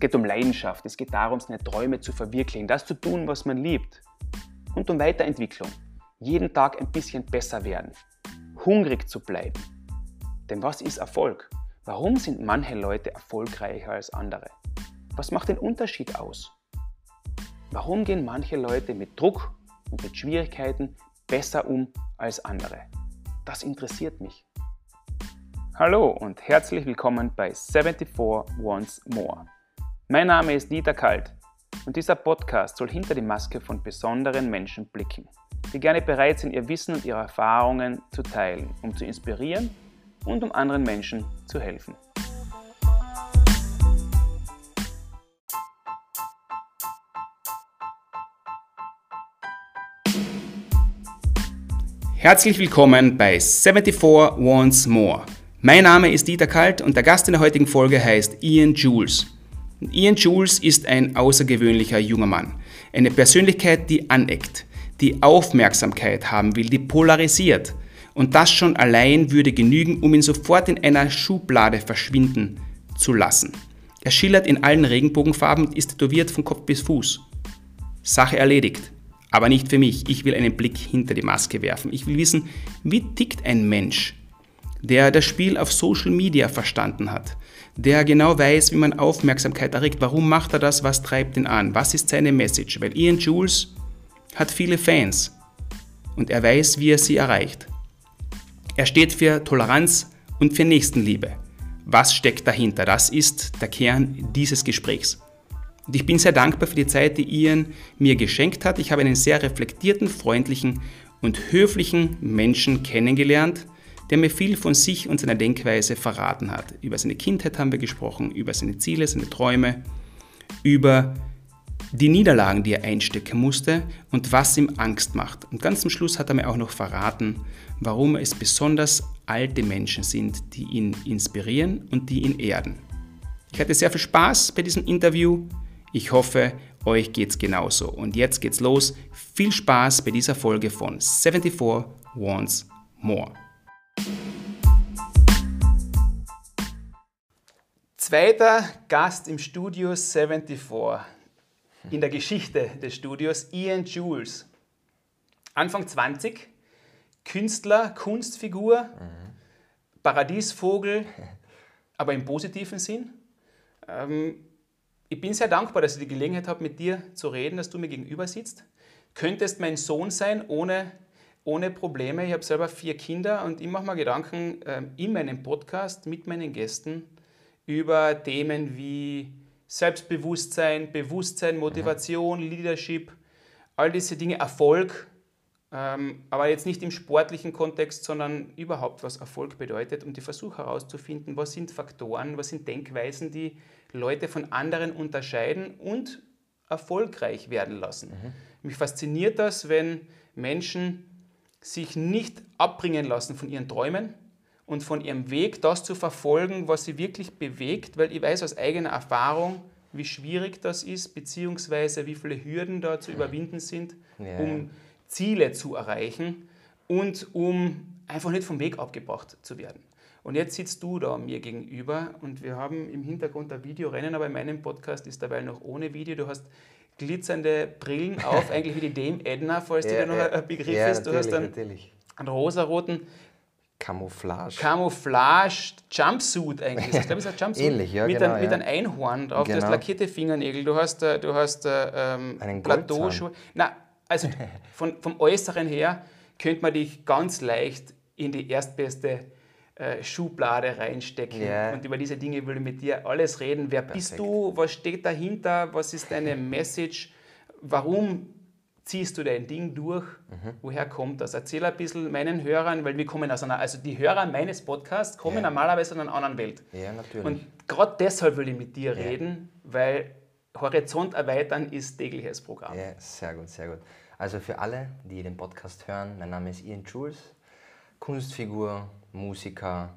geht um Leidenschaft, es geht darum, seine Träume zu verwirklichen, das zu tun, was man liebt. Und um Weiterentwicklung. Jeden Tag ein bisschen besser werden. Hungrig zu bleiben. Denn was ist Erfolg? Warum sind manche Leute erfolgreicher als andere? Was macht den Unterschied aus? Warum gehen manche Leute mit Druck und mit Schwierigkeiten besser um als andere? Das interessiert mich. Hallo und herzlich willkommen bei 74 Once More. Mein Name ist Dieter Kalt und dieser Podcast soll hinter die Maske von besonderen Menschen blicken, die gerne bereit sind, ihr Wissen und ihre Erfahrungen zu teilen, um zu inspirieren und um anderen Menschen zu helfen. Herzlich willkommen bei 74 Once More. Mein Name ist Dieter Kalt und der Gast in der heutigen Folge heißt Ian Jules. Ian Jules ist ein außergewöhnlicher junger Mann. Eine Persönlichkeit, die aneckt, die Aufmerksamkeit haben will, die polarisiert. Und das schon allein würde genügen, um ihn sofort in einer Schublade verschwinden zu lassen. Er schillert in allen Regenbogenfarben und ist tätowiert von Kopf bis Fuß. Sache erledigt. Aber nicht für mich. Ich will einen Blick hinter die Maske werfen. Ich will wissen, wie tickt ein Mensch, der das Spiel auf Social Media verstanden hat, der genau weiß, wie man Aufmerksamkeit erregt. Warum macht er das? Was treibt ihn an? Was ist seine Message? Weil Ian Jules hat viele Fans und er weiß, wie er sie erreicht. Er steht für Toleranz und für Nächstenliebe. Was steckt dahinter? Das ist der Kern dieses Gesprächs. Und ich bin sehr dankbar für die Zeit, die Ian mir geschenkt hat. Ich habe einen sehr reflektierten, freundlichen und höflichen Menschen kennengelernt, der mir viel von sich und seiner Denkweise verraten hat. Über seine Kindheit haben wir gesprochen, über seine Ziele, seine Träume, über die Niederlagen, die er einstecken musste und was ihm Angst macht. Und ganz zum Schluss hat er mir auch noch verraten, warum es besonders alte Menschen sind, die ihn inspirieren und die ihn erden. Ich hatte sehr viel Spaß bei diesem Interview. Ich hoffe, euch geht's genauso. Und jetzt geht's los. Viel Spaß bei dieser Folge von 74 Wants More. Zweiter Gast im Studio 74 in der Geschichte des Studios, Ian Jules. Anfang 20, Künstler, Kunstfigur, mhm. Paradiesvogel, aber im positiven Sinn. Ähm, ich bin sehr dankbar, dass ich die Gelegenheit habe, mit dir zu reden, dass du mir gegenüber sitzt. Könntest mein Sohn sein, ohne ohne Probleme. Ich habe selber vier Kinder und ich mache mir Gedanken äh, in meinem Podcast mit meinen Gästen über Themen wie Selbstbewusstsein, Bewusstsein, Motivation, Leadership, all diese Dinge, Erfolg, ähm, aber jetzt nicht im sportlichen Kontext, sondern überhaupt, was Erfolg bedeutet und ich versuche herauszufinden, was sind Faktoren, was sind Denkweisen, die Leute von anderen unterscheiden und erfolgreich werden lassen. Mhm. Mich fasziniert das, wenn Menschen sich nicht abbringen lassen von ihren Träumen und von ihrem Weg, das zu verfolgen, was sie wirklich bewegt, weil ich weiß aus eigener Erfahrung, wie schwierig das ist, beziehungsweise wie viele Hürden da zu überwinden sind, ja. um Ziele zu erreichen und um einfach nicht vom Weg abgebracht zu werden. Und jetzt sitzt du da mir gegenüber und wir haben im Hintergrund ein Videorennen, aber in meinem Podcast ist dabei noch ohne Video. Du hast glitzernde Brillen auf, eigentlich wie die Dame Edna, falls ja, dir noch ja, ein Begriff ja, ist. Du hast einen, einen rosaroten Camouflage. Camouflage Jumpsuit eigentlich. Ich glaube, es ist ein Jumpsuit. Ähnlich, ja, mit, genau, ein, mit einem Einhorn drauf, genau. du hast lackierte Fingernägel, du hast, äh, du hast äh, ähm, Plateauschuhe. Na, also von, vom Äußeren her könnte man dich ganz leicht in die erstbeste Schublade reinstecken. Yeah. Und über diese Dinge will ich mit dir alles reden. Wer Perfekt. bist du? Was steht dahinter? Was ist deine Message? Warum ziehst du dein Ding durch? Mhm. Woher kommt das? Erzähl ein bisschen meinen Hörern, weil wir kommen aus einer, also die Hörer meines Podcasts kommen yeah. normalerweise aus einer anderen Welt. Ja, natürlich. Und gerade deshalb will ich mit dir yeah. reden, weil Horizont erweitern ist tägliches Programm. Ja, sehr gut, sehr gut. Also für alle, die den Podcast hören, mein Name ist Ian Jules, Kunstfigur, Musiker,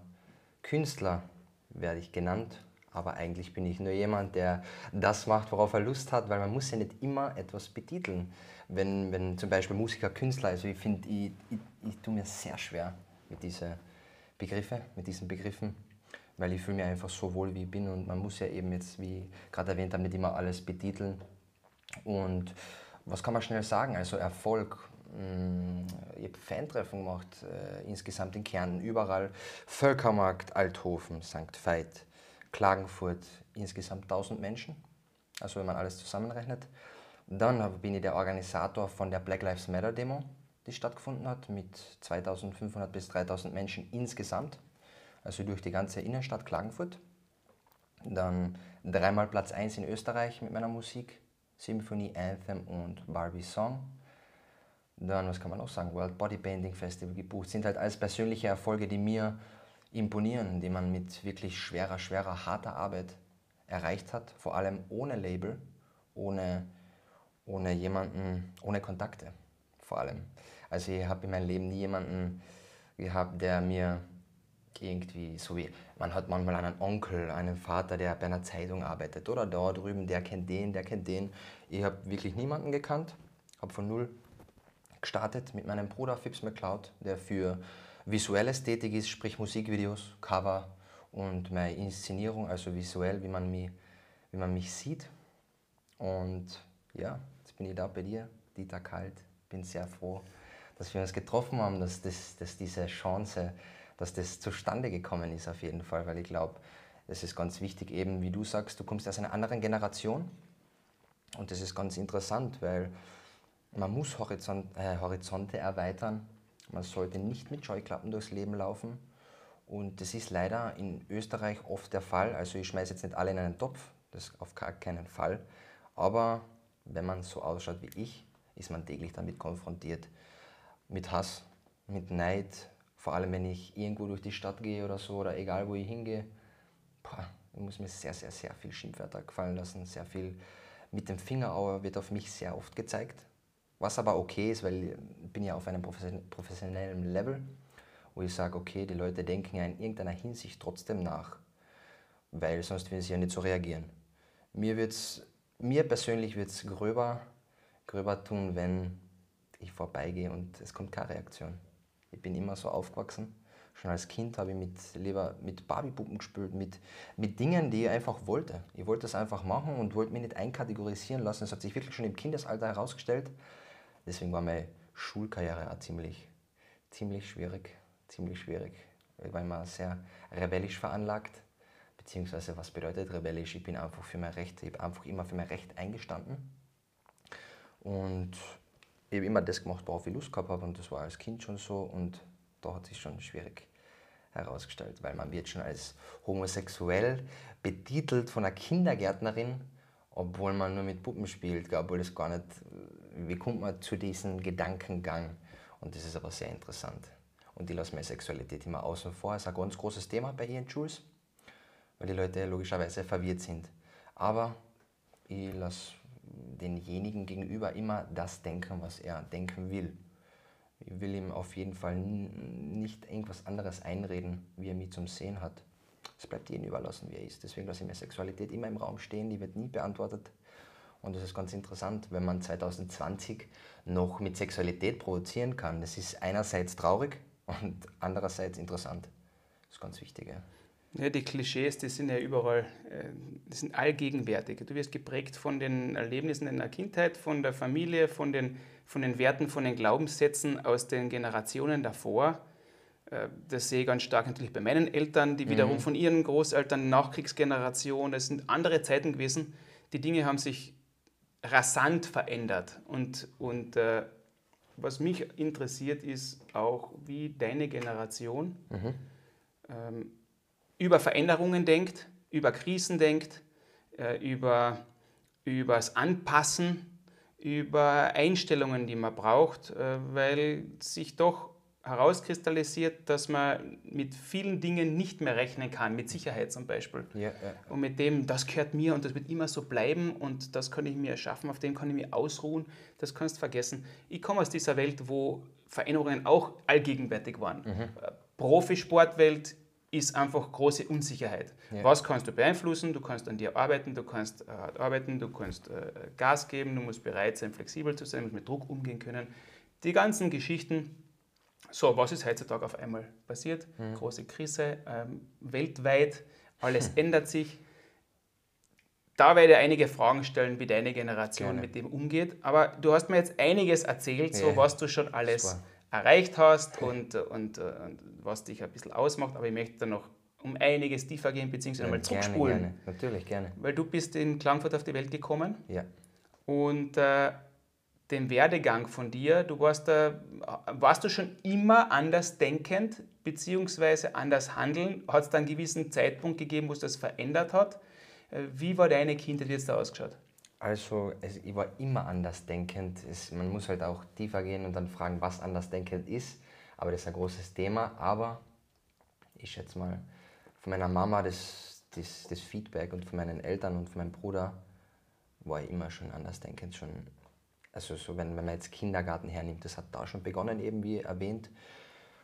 Künstler werde ich genannt, aber eigentlich bin ich nur jemand, der das macht, worauf er Lust hat, weil man muss ja nicht immer etwas betiteln. Wenn, wenn zum Beispiel Musiker, Künstler, also ich finde, ich, ich, ich tue mir sehr schwer mit diesen Begriffen, mit diesen Begriffen, weil ich fühle mich einfach so wohl, wie ich bin und man muss ja eben jetzt, wie gerade erwähnt habe, nicht immer alles betiteln. Und was kann man schnell sagen? Also Erfolg, ich habe Fantreffen gemacht, äh, insgesamt in Kärnten, überall. Völkermarkt, Althofen, St. Veit, Klagenfurt, insgesamt 1000 Menschen, also wenn man alles zusammenrechnet. Dann bin ich der Organisator von der Black Lives Matter Demo, die stattgefunden hat, mit 2500 bis 3000 Menschen insgesamt, also durch die ganze Innenstadt Klagenfurt. Dann dreimal Platz 1 in Österreich mit meiner Musik, Symphony Anthem und Barbie Song. Dann, was kann man noch sagen, World Bodypainting Festival gebucht. Sind halt alles persönliche Erfolge, die mir imponieren, die man mit wirklich schwerer, schwerer, harter Arbeit erreicht hat. Vor allem ohne Label, ohne, ohne jemanden, ohne Kontakte vor allem. Also ich habe in meinem Leben nie jemanden gehabt, der mir irgendwie, so wie man hat manchmal einen Onkel, einen Vater, der bei einer Zeitung arbeitet oder da drüben, der kennt den, der kennt den. Ich habe wirklich niemanden gekannt, habe von null gestartet mit meinem Bruder Phipps McCloud, der für visuelle Ästhetik ist, sprich Musikvideos, Cover und meine Inszenierung, also visuell, wie man mich, wie man mich sieht. Und ja, jetzt bin ich da bei dir, Dieter Kalt. Bin sehr froh, dass wir uns getroffen haben, dass, das, dass diese Chance, dass das zustande gekommen ist auf jeden Fall, weil ich glaube, es ist ganz wichtig, eben wie du sagst, du kommst aus einer anderen Generation und das ist ganz interessant, weil man muss Horizont, äh, Horizonte erweitern, man sollte nicht mit Scheuklappen durchs Leben laufen. Und das ist leider in Österreich oft der Fall, also ich schmeiße jetzt nicht alle in einen Topf, das auf gar keinen Fall, aber wenn man so ausschaut wie ich, ist man täglich damit konfrontiert, mit Hass, mit Neid, vor allem wenn ich irgendwo durch die Stadt gehe oder so oder egal wo ich hingehe, boah, ich muss mir sehr, sehr, sehr viel Schimpfwörter gefallen lassen, sehr viel mit dem Finger wird auf mich sehr oft gezeigt, was aber okay ist, weil ich bin ja auf einem professionellen Level, wo ich sage, okay, die Leute denken ja in irgendeiner Hinsicht trotzdem nach, weil sonst würden sie ja nicht so reagieren. Mir, wird's, mir persönlich wird es gröber, gröber tun, wenn ich vorbeigehe und es kommt keine Reaktion. Ich bin immer so aufgewachsen. Schon als Kind habe ich mit, lieber mit Barbiepuppen gespielt, mit, mit Dingen, die ich einfach wollte. Ich wollte das einfach machen und wollte mich nicht einkategorisieren lassen. Es hat sich wirklich schon im Kindesalter herausgestellt. Deswegen war meine Schulkarriere auch ziemlich, ziemlich schwierig. Ziemlich schwierig. Ich war immer sehr rebellisch veranlagt. Beziehungsweise, was bedeutet rebellisch? Ich bin einfach für mein Recht, ich habe einfach immer für mein Recht eingestanden. Und ich habe immer das gemacht, worauf ich Lust gehabt habe und das war als Kind schon so und da hat sich schon schwierig herausgestellt, weil man wird schon als homosexuell betitelt von einer Kindergärtnerin, obwohl man nur mit Puppen spielt, obwohl das gar nicht, wie kommt man zu diesem Gedankengang und das ist aber sehr interessant. Und ich lasse meine Sexualität immer außen vor, das ist ein ganz großes Thema bei Ian Jules, weil die Leute logischerweise verwirrt sind. Aber ich lasse denjenigen gegenüber immer das denken, was er denken will. Ich will ihm auf jeden Fall nicht irgendwas anderes einreden, wie er mich zum Sehen hat. Es bleibt jedem überlassen, wie er ist. Deswegen lasse ich mir Sexualität immer im Raum stehen, die wird nie beantwortet. Und das ist ganz interessant, wenn man 2020 noch mit Sexualität provozieren kann. Das ist einerseits traurig und andererseits interessant. Das ist ganz wichtig. Ja. Die Klischees, die sind ja überall, äh, die sind allgegenwärtig. Du wirst geprägt von den Erlebnissen in der Kindheit, von der Familie, von den, von den Werten, von den Glaubenssätzen aus den Generationen davor. Äh, das sehe ich ganz stark natürlich bei meinen Eltern, die wiederum mhm. von ihren Großeltern, Nachkriegsgeneration. Das sind andere Zeiten gewesen. Die Dinge haben sich rasant verändert. Und, und äh, was mich interessiert, ist auch, wie deine Generation mhm. ähm, über Veränderungen denkt, über Krisen denkt, äh, über, über das Anpassen, über Einstellungen, die man braucht, äh, weil sich doch herauskristallisiert, dass man mit vielen Dingen nicht mehr rechnen kann, mit Sicherheit zum Beispiel. Ja, ja. Und mit dem, das gehört mir und das wird immer so bleiben und das kann ich mir erschaffen, auf dem kann ich mich ausruhen, das kannst du vergessen. Ich komme aus dieser Welt, wo Veränderungen auch allgegenwärtig waren. Mhm. Profisportwelt, ist einfach große Unsicherheit. Ja. Was kannst du beeinflussen? Du kannst an dir arbeiten, du kannst äh, arbeiten, du kannst äh, Gas geben, du musst bereit sein, flexibel zu sein, du musst mit Druck umgehen können. Die ganzen Geschichten So, was ist heutzutage auf einmal passiert? Mhm. Große Krise, ähm, weltweit, alles ändert sich. Da werde ich einige Fragen stellen, wie deine Generation Gerne. mit dem umgeht. Aber du hast mir jetzt einiges erzählt, so Ja, was du schon alles super. erreicht hast und, und, äh, und was dich ein bisschen ausmacht. Aber ich möchte da noch um einiges tiefer gehen, beziehungsweise mal gerne, zurückspulen. gerne. Natürlich, gerne. Weil du bist in Klagenfurt auf die Welt gekommen Ja. und äh, den Werdegang von dir, du warst, da, warst du schon immer anders denkend beziehungsweise anders handeln? Hat es da einen gewissen Zeitpunkt gegeben, wo es das verändert hat? Äh, Wie war deine Kindheit jetzt da ausgeschaut? Also, es, ich war immer andersdenkend. Es, man muss halt auch tiefer gehen und dann fragen, was andersdenkend ist. Aber das ist ein großes Thema. Aber ich schätze mal, von meiner Mama das, das, das Feedback und von meinen Eltern und von meinem Bruder war ich immer schon andersdenkend. Schon, also, so wenn, wenn man jetzt Kindergarten hernimmt, das hat da schon begonnen, eben wie erwähnt.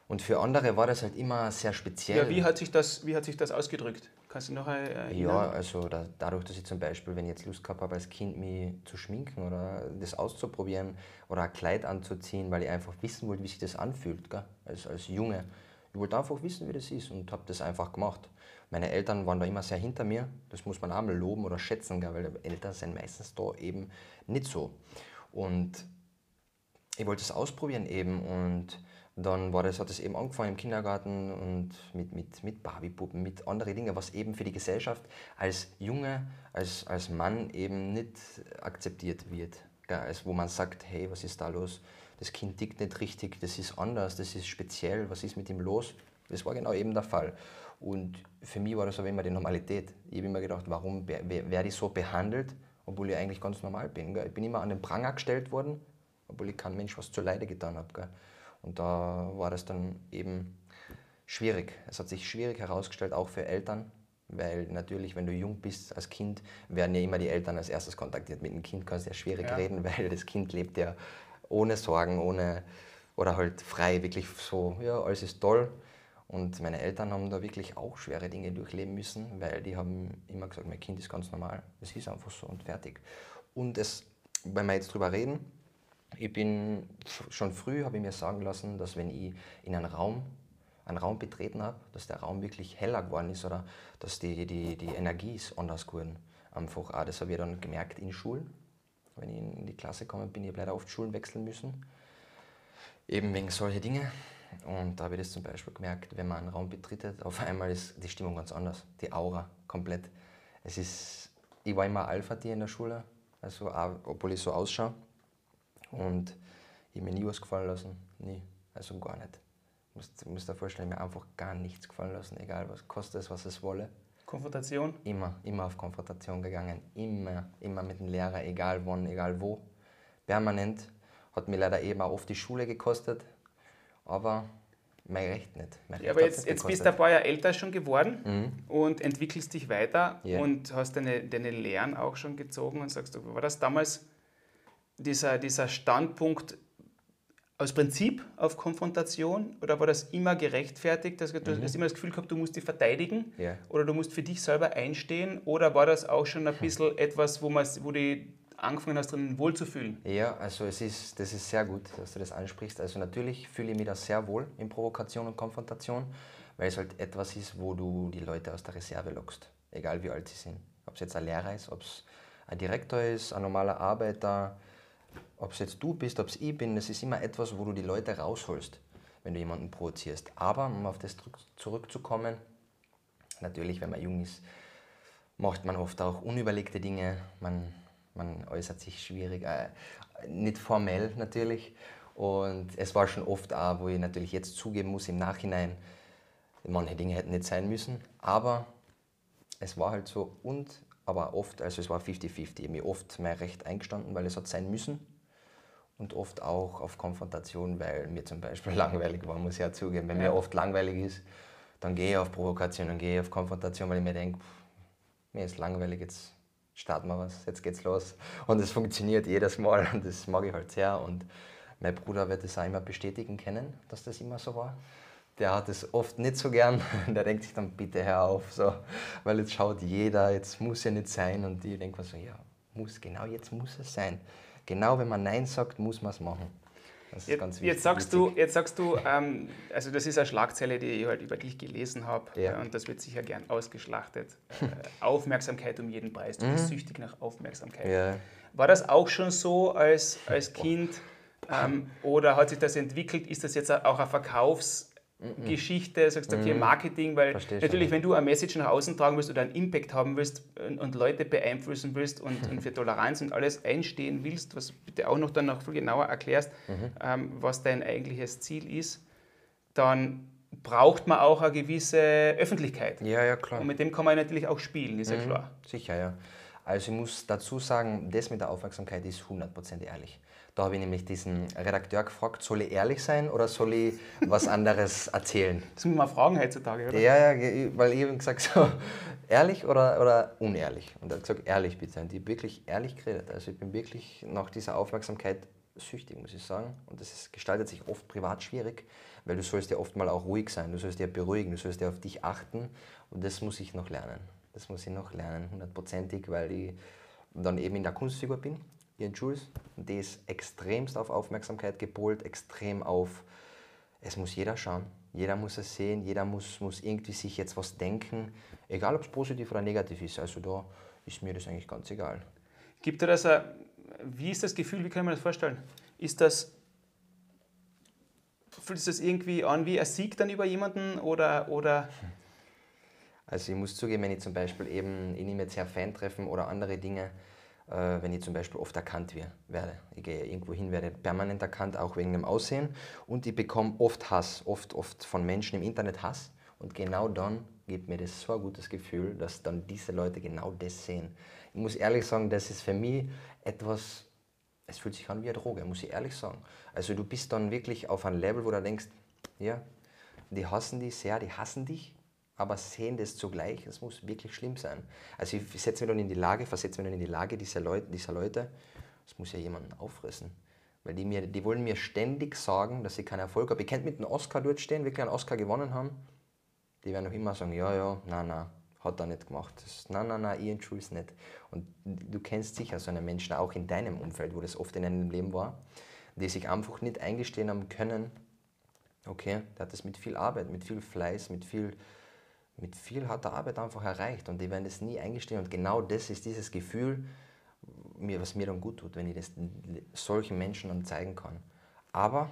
Und für andere war das halt immer sehr speziell. Ja, wie hat sich das, wie hat sich das ausgedrückt? Kannst du noch erinnern? Ja, also da, dadurch, dass ich zum Beispiel, wenn ich jetzt Lust gehabt habe, als Kind mich zu schminken oder das auszuprobieren oder ein Kleid anzuziehen, weil ich einfach wissen wollte, wie sich das anfühlt, gell? Als, als Junge. Ich wollte einfach wissen, wie das ist und habe das einfach gemacht. Meine Eltern waren da immer sehr hinter mir, das muss man auch mal loben oder schätzen, gell? weil Eltern sind meistens da eben nicht so. Und ich wollte es ausprobieren eben und dann war das, hat es eben angefangen im Kindergarten und mit, mit, mit Barbiepuppen, mit anderen Dingen, was eben für die Gesellschaft als Junge, als, als Mann eben nicht akzeptiert wird. Gell? Also wo man sagt, hey, was ist da los? Das Kind tickt nicht richtig, das ist anders, das ist speziell, was ist mit ihm los? Das war genau eben der Fall. Und für mich war das aber immer die Normalität. Ich habe immer gedacht, warum wer- wer- werde ich so behandelt, obwohl ich eigentlich ganz normal bin. Gell? Ich bin immer an den Pranger gestellt worden, obwohl ich kein Mensch was zu Leide getan habe. Und da war das dann eben schwierig. Es hat sich schwierig herausgestellt, auch für Eltern, weil natürlich, wenn du jung bist als Kind, werden ja immer die Eltern als erstes kontaktiert. Mit dem Kind kannst du ja schwierig Ja. reden, weil das Kind lebt ja ohne Sorgen, ohne oder halt frei, wirklich so, ja, alles ist toll. Und meine Eltern haben da wirklich auch schwere Dinge durchleben müssen, weil die haben immer gesagt, mein Kind ist ganz normal. Es ist einfach so und fertig. Und es, wenn wir jetzt drüber reden, ich bin schon früh, habe ich mir sagen lassen, dass wenn ich in einen Raum, einen Raum betreten habe, dass der Raum wirklich heller geworden ist oder dass die, die, die Energie ist anders geworden. Einfach auch, das habe ich dann gemerkt in Schulen. Wenn ich in die Klasse gekommen bin, ich leider oft Schulen wechseln müssen. Eben wegen solcher Dinge. Und da habe ich das zum Beispiel gemerkt, wenn man einen Raum betritt, auf einmal ist die Stimmung ganz anders. Die Aura komplett. Es ist, ich war immer Alpha-Tier in der Schule, also auch, obwohl ich so ausschaue. Und ich habe mir nie was gefallen lassen. Nie. Also gar nicht. Du musst, musst dir vorstellen, mir einfach gar nichts gefallen lassen, egal was kostet es, was es wolle. Konfrontation? Immer, immer auf Konfrontation gegangen. Immer, immer mit dem Lehrer, egal wann, egal wo. Permanent. Hat mir leider eben auch oft die Schule gekostet. Aber mein Recht nicht. Mein Ja, Recht aber jetzt, jetzt bist du ein paar Jahre älter schon geworden und entwickelst dich weiter Ja. und hast deine, deine Lehren auch schon gezogen und sagst, du, war das damals dieser, dieser Standpunkt aus Prinzip auf Konfrontation oder war das immer gerechtfertigt? dass Du du hast immer das Gefühl gehabt, du musst dich verteidigen Ja. oder du musst für dich selber einstehen oder war das auch schon ein bisschen etwas, wo, man, wo du angefangen hast, drin wohlzufühlen? Ja, also es ist, das ist sehr gut, dass du das ansprichst. Also natürlich fühle ich mich da sehr wohl in Provokation und Konfrontation, weil es halt etwas ist, wo du die Leute aus der Reserve lockst, egal wie alt sie sind. Ob es jetzt ein Lehrer ist, ob es ein Direktor ist, ein normaler Arbeiter, ob es jetzt du bist, ob es ich bin, das ist immer etwas, wo du die Leute rausholst, wenn du jemanden provozierst. Aber um auf das zurück- zurückzukommen, natürlich, wenn man jung ist, macht man oft auch unüberlegte Dinge, man, man äußert sich schwierig, äh, nicht formell natürlich. Und es war schon oft auch, wo ich natürlich jetzt zugeben muss im Nachhinein, manche Dinge hätten nicht sein müssen, aber es war halt so und, aber oft, also es war 50-50, ich habe mir oft mein Recht eingestanden, weil es hat sein müssen und oft auch auf Konfrontation, weil mir zum Beispiel langweilig war, muss ich ja zugeben. Wenn mir oft langweilig ist, dann gehe ich auf Provokation, dann gehe ich auf Konfrontation, weil ich mir denke, mir ist langweilig, jetzt starten wir was, jetzt geht's los. Und es funktioniert jedes Mal und das mag ich halt sehr. Und mein Bruder wird das auch immer bestätigen können, dass das immer so war. Der hat es oft nicht so gern. Der denkt sich dann, bitte hör auf, so, weil jetzt schaut jeder, jetzt muss ja nicht sein. Und ich denke mir so, ja, muss, genau jetzt muss es sein. Genau wenn man Nein sagt, muss man es machen. Das ist Jetzt, ganz wichtig. jetzt sagst du, jetzt sagst du ähm, also das ist eine Schlagzeile, die ich halt über dich gelesen habe Ja. äh, und das wird sicher gern ausgeschlachtet. Äh, Aufmerksamkeit um jeden Preis. Du bist süchtig nach Aufmerksamkeit. Mhm. Ja. War das auch schon so als, als Kind ähm, oder hat sich das entwickelt? Ist das jetzt auch eine Verkaufsgeschichte, sagst du, okay, Marketing? Weil Mhm. Versteh schon, natürlich, ja. wenn du eine Message nach außen tragen willst oder einen Impact haben willst und, und Leute beeinflussen willst und, und für Toleranz und alles einstehen willst, was bitte auch noch dann noch viel genauer erklärst, Mhm. ähm, was dein eigentliches Ziel ist, dann braucht man auch eine gewisse Öffentlichkeit. ja, ja, klar. Und mit dem kann man natürlich auch spielen, ist ja klar. Sicher, ja. Also ich muss dazu sagen, das mit der Aufmerksamkeit ist 100% ehrlich. Da habe ich nämlich diesen Redakteur gefragt, soll ich ehrlich sein oder soll ich was anderes erzählen? Das muss man fragen heutzutage, oder? Ja, ja, weil ich habe gesagt, so, ehrlich oder, oder unehrlich? Und er hat gesagt, ehrlich bitte. Und ich habe wirklich ehrlich geredet. Also ich bin wirklich nach dieser Aufmerksamkeit süchtig, muss ich sagen. Und das ist, gestaltet sich oft privat schwierig, weil du sollst ja oft mal auch ruhig sein, du sollst ja beruhigen, du sollst ja auf dich achten. Und das muss ich noch lernen. Das muss ich noch lernen, hundertprozentig, weil ich dann eben in der Kunstfigur bin, Ian Jules. Und die ist extremst auf Aufmerksamkeit gepolt, extrem auf es muss jeder schauen, jeder muss es sehen, jeder muss, muss irgendwie sich jetzt was denken, egal ob es positiv oder negativ ist. Also da ist mir das eigentlich ganz egal. Gibt dir das ein, wie ist das Gefühl, wie kann man das vorstellen? Ist das, fühlt sich das irgendwie an wie ein Sieg dann über jemanden oder, oder Also ich muss zugeben, wenn ich zum Beispiel eben, ich nehme jetzt her Fan-Treffen oder andere Dinge, wenn ich zum Beispiel oft erkannt werde. Ich gehe irgendwo hin, werde permanent erkannt, auch wegen dem Aussehen. Und ich bekomme oft Hass, oft, oft von Menschen im Internet Hass. Und genau dann gibt mir das so ein gutes Gefühl, dass dann diese Leute genau das sehen. Ich muss ehrlich sagen, das ist für mich etwas, es fühlt sich an wie eine Droge, muss ich ehrlich sagen. Also du bist dann wirklich auf einem Level, wo du denkst, ja, die hassen dich sehr, die hassen dich, aber sehen das zugleich. Es muss wirklich schlimm sein. Also ich setze mich dann in die Lage, versetze mich dann in die Lage dieser Leute, dieser Leute, das muss ja jemanden auffressen. Weil die, mir, die wollen mir ständig sagen, dass ich keinen Erfolg habe. Ich könnte mit einem Oscar dort stehen, wirklich einen Oscar gewonnen haben. Die werden auch immer sagen, ja, ja, na, na, hat er nicht gemacht. Das, na, na, na, Ian Jules nicht. Und du kennst sicher so einen Menschen auch in deinem Umfeld, wo das oft in deinem Leben war, die sich einfach nicht eingestehen haben können, okay, der hat das mit viel Arbeit, mit viel Fleiß, mit viel, mit viel harter Arbeit einfach erreicht und die werden das nie eingestehen und genau das ist dieses Gefühl, mir, was mir dann gut tut, wenn ich das solchen Menschen dann zeigen kann. Aber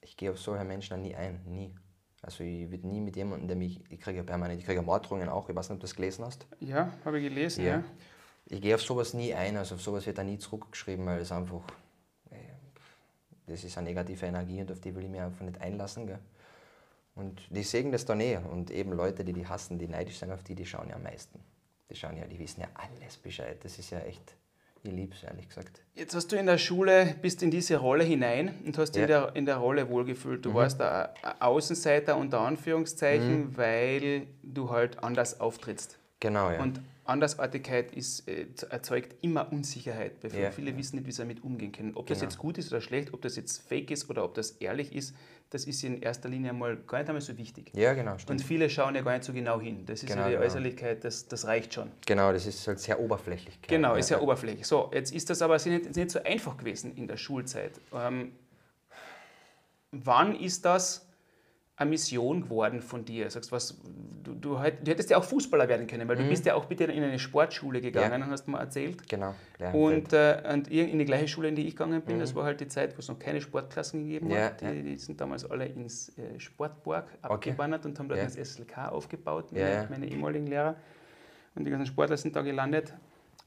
ich gehe auf solche Menschen dann nie ein, nie. Also ich würde nie mit jemandem, der mich, ich kriege ja permanent, ich kriege ja Morddrohungen auch, ich weiß nicht, ob du das gelesen hast. ja, habe ich gelesen, ja. Ich gehe auf sowas nie ein, also auf sowas wird da nie zurückgeschrieben, weil es einfach, äh, das ist eine negative Energie und auf die will ich mich einfach nicht einlassen. Gell? Und die sägen das dann eh. Und eben Leute, die die hassen, die neidisch sind auf die, die schauen ja am meisten. Die schauen ja, die wissen ja alles Bescheid. Das ist ja echt, ich liebe es ehrlich gesagt. Jetzt hast du in der Schule, bist in diese Rolle hinein und hast dich in, Ja. der, in der Rolle wohlgefühlt. Du warst ein Außenseiter unter Anführungszeichen, weil du halt anders auftrittst. Genau, ja. Und Andersartigkeit ist, äh, erzeugt immer Unsicherheit, bevor Ja. viele wissen nicht, wie sie damit umgehen können. Ob das Genau. jetzt gut ist oder schlecht, ob das jetzt fake ist oder ob das ehrlich ist, das ist in erster Linie mal gar nicht einmal so wichtig. ja, genau, Und stimmt. viele schauen ja gar nicht so genau hin. Das ist Genau, ja die genau. Äußerlichkeit, das, das reicht schon. Genau, das ist halt sehr oberflächlich. Genau, ja, ist ja oberflächlich. So, jetzt ist das aber nicht, ist nicht so einfach gewesen in der Schulzeit. Ähm, wann ist das eine Mission geworden von dir? Sagst was, du, du, hätt- du hättest ja auch Fußballer werden können, weil du bist ja auch bitte in eine Sportschule gegangen, Mhm. Ja. hast du mal erzählt. Genau. Und, äh, und in die gleiche Schule, in die ich gegangen bin, das war halt die Zeit, wo es noch keine Sportklassen gegeben Mhm. Ja, hat. Die, ja. die sind damals alle ins äh, Sportborg abgewandert und haben dort Ja. das SLK aufgebaut, meine, meine ehemaligen Lehrer. Und die ganzen Sportler sind da gelandet.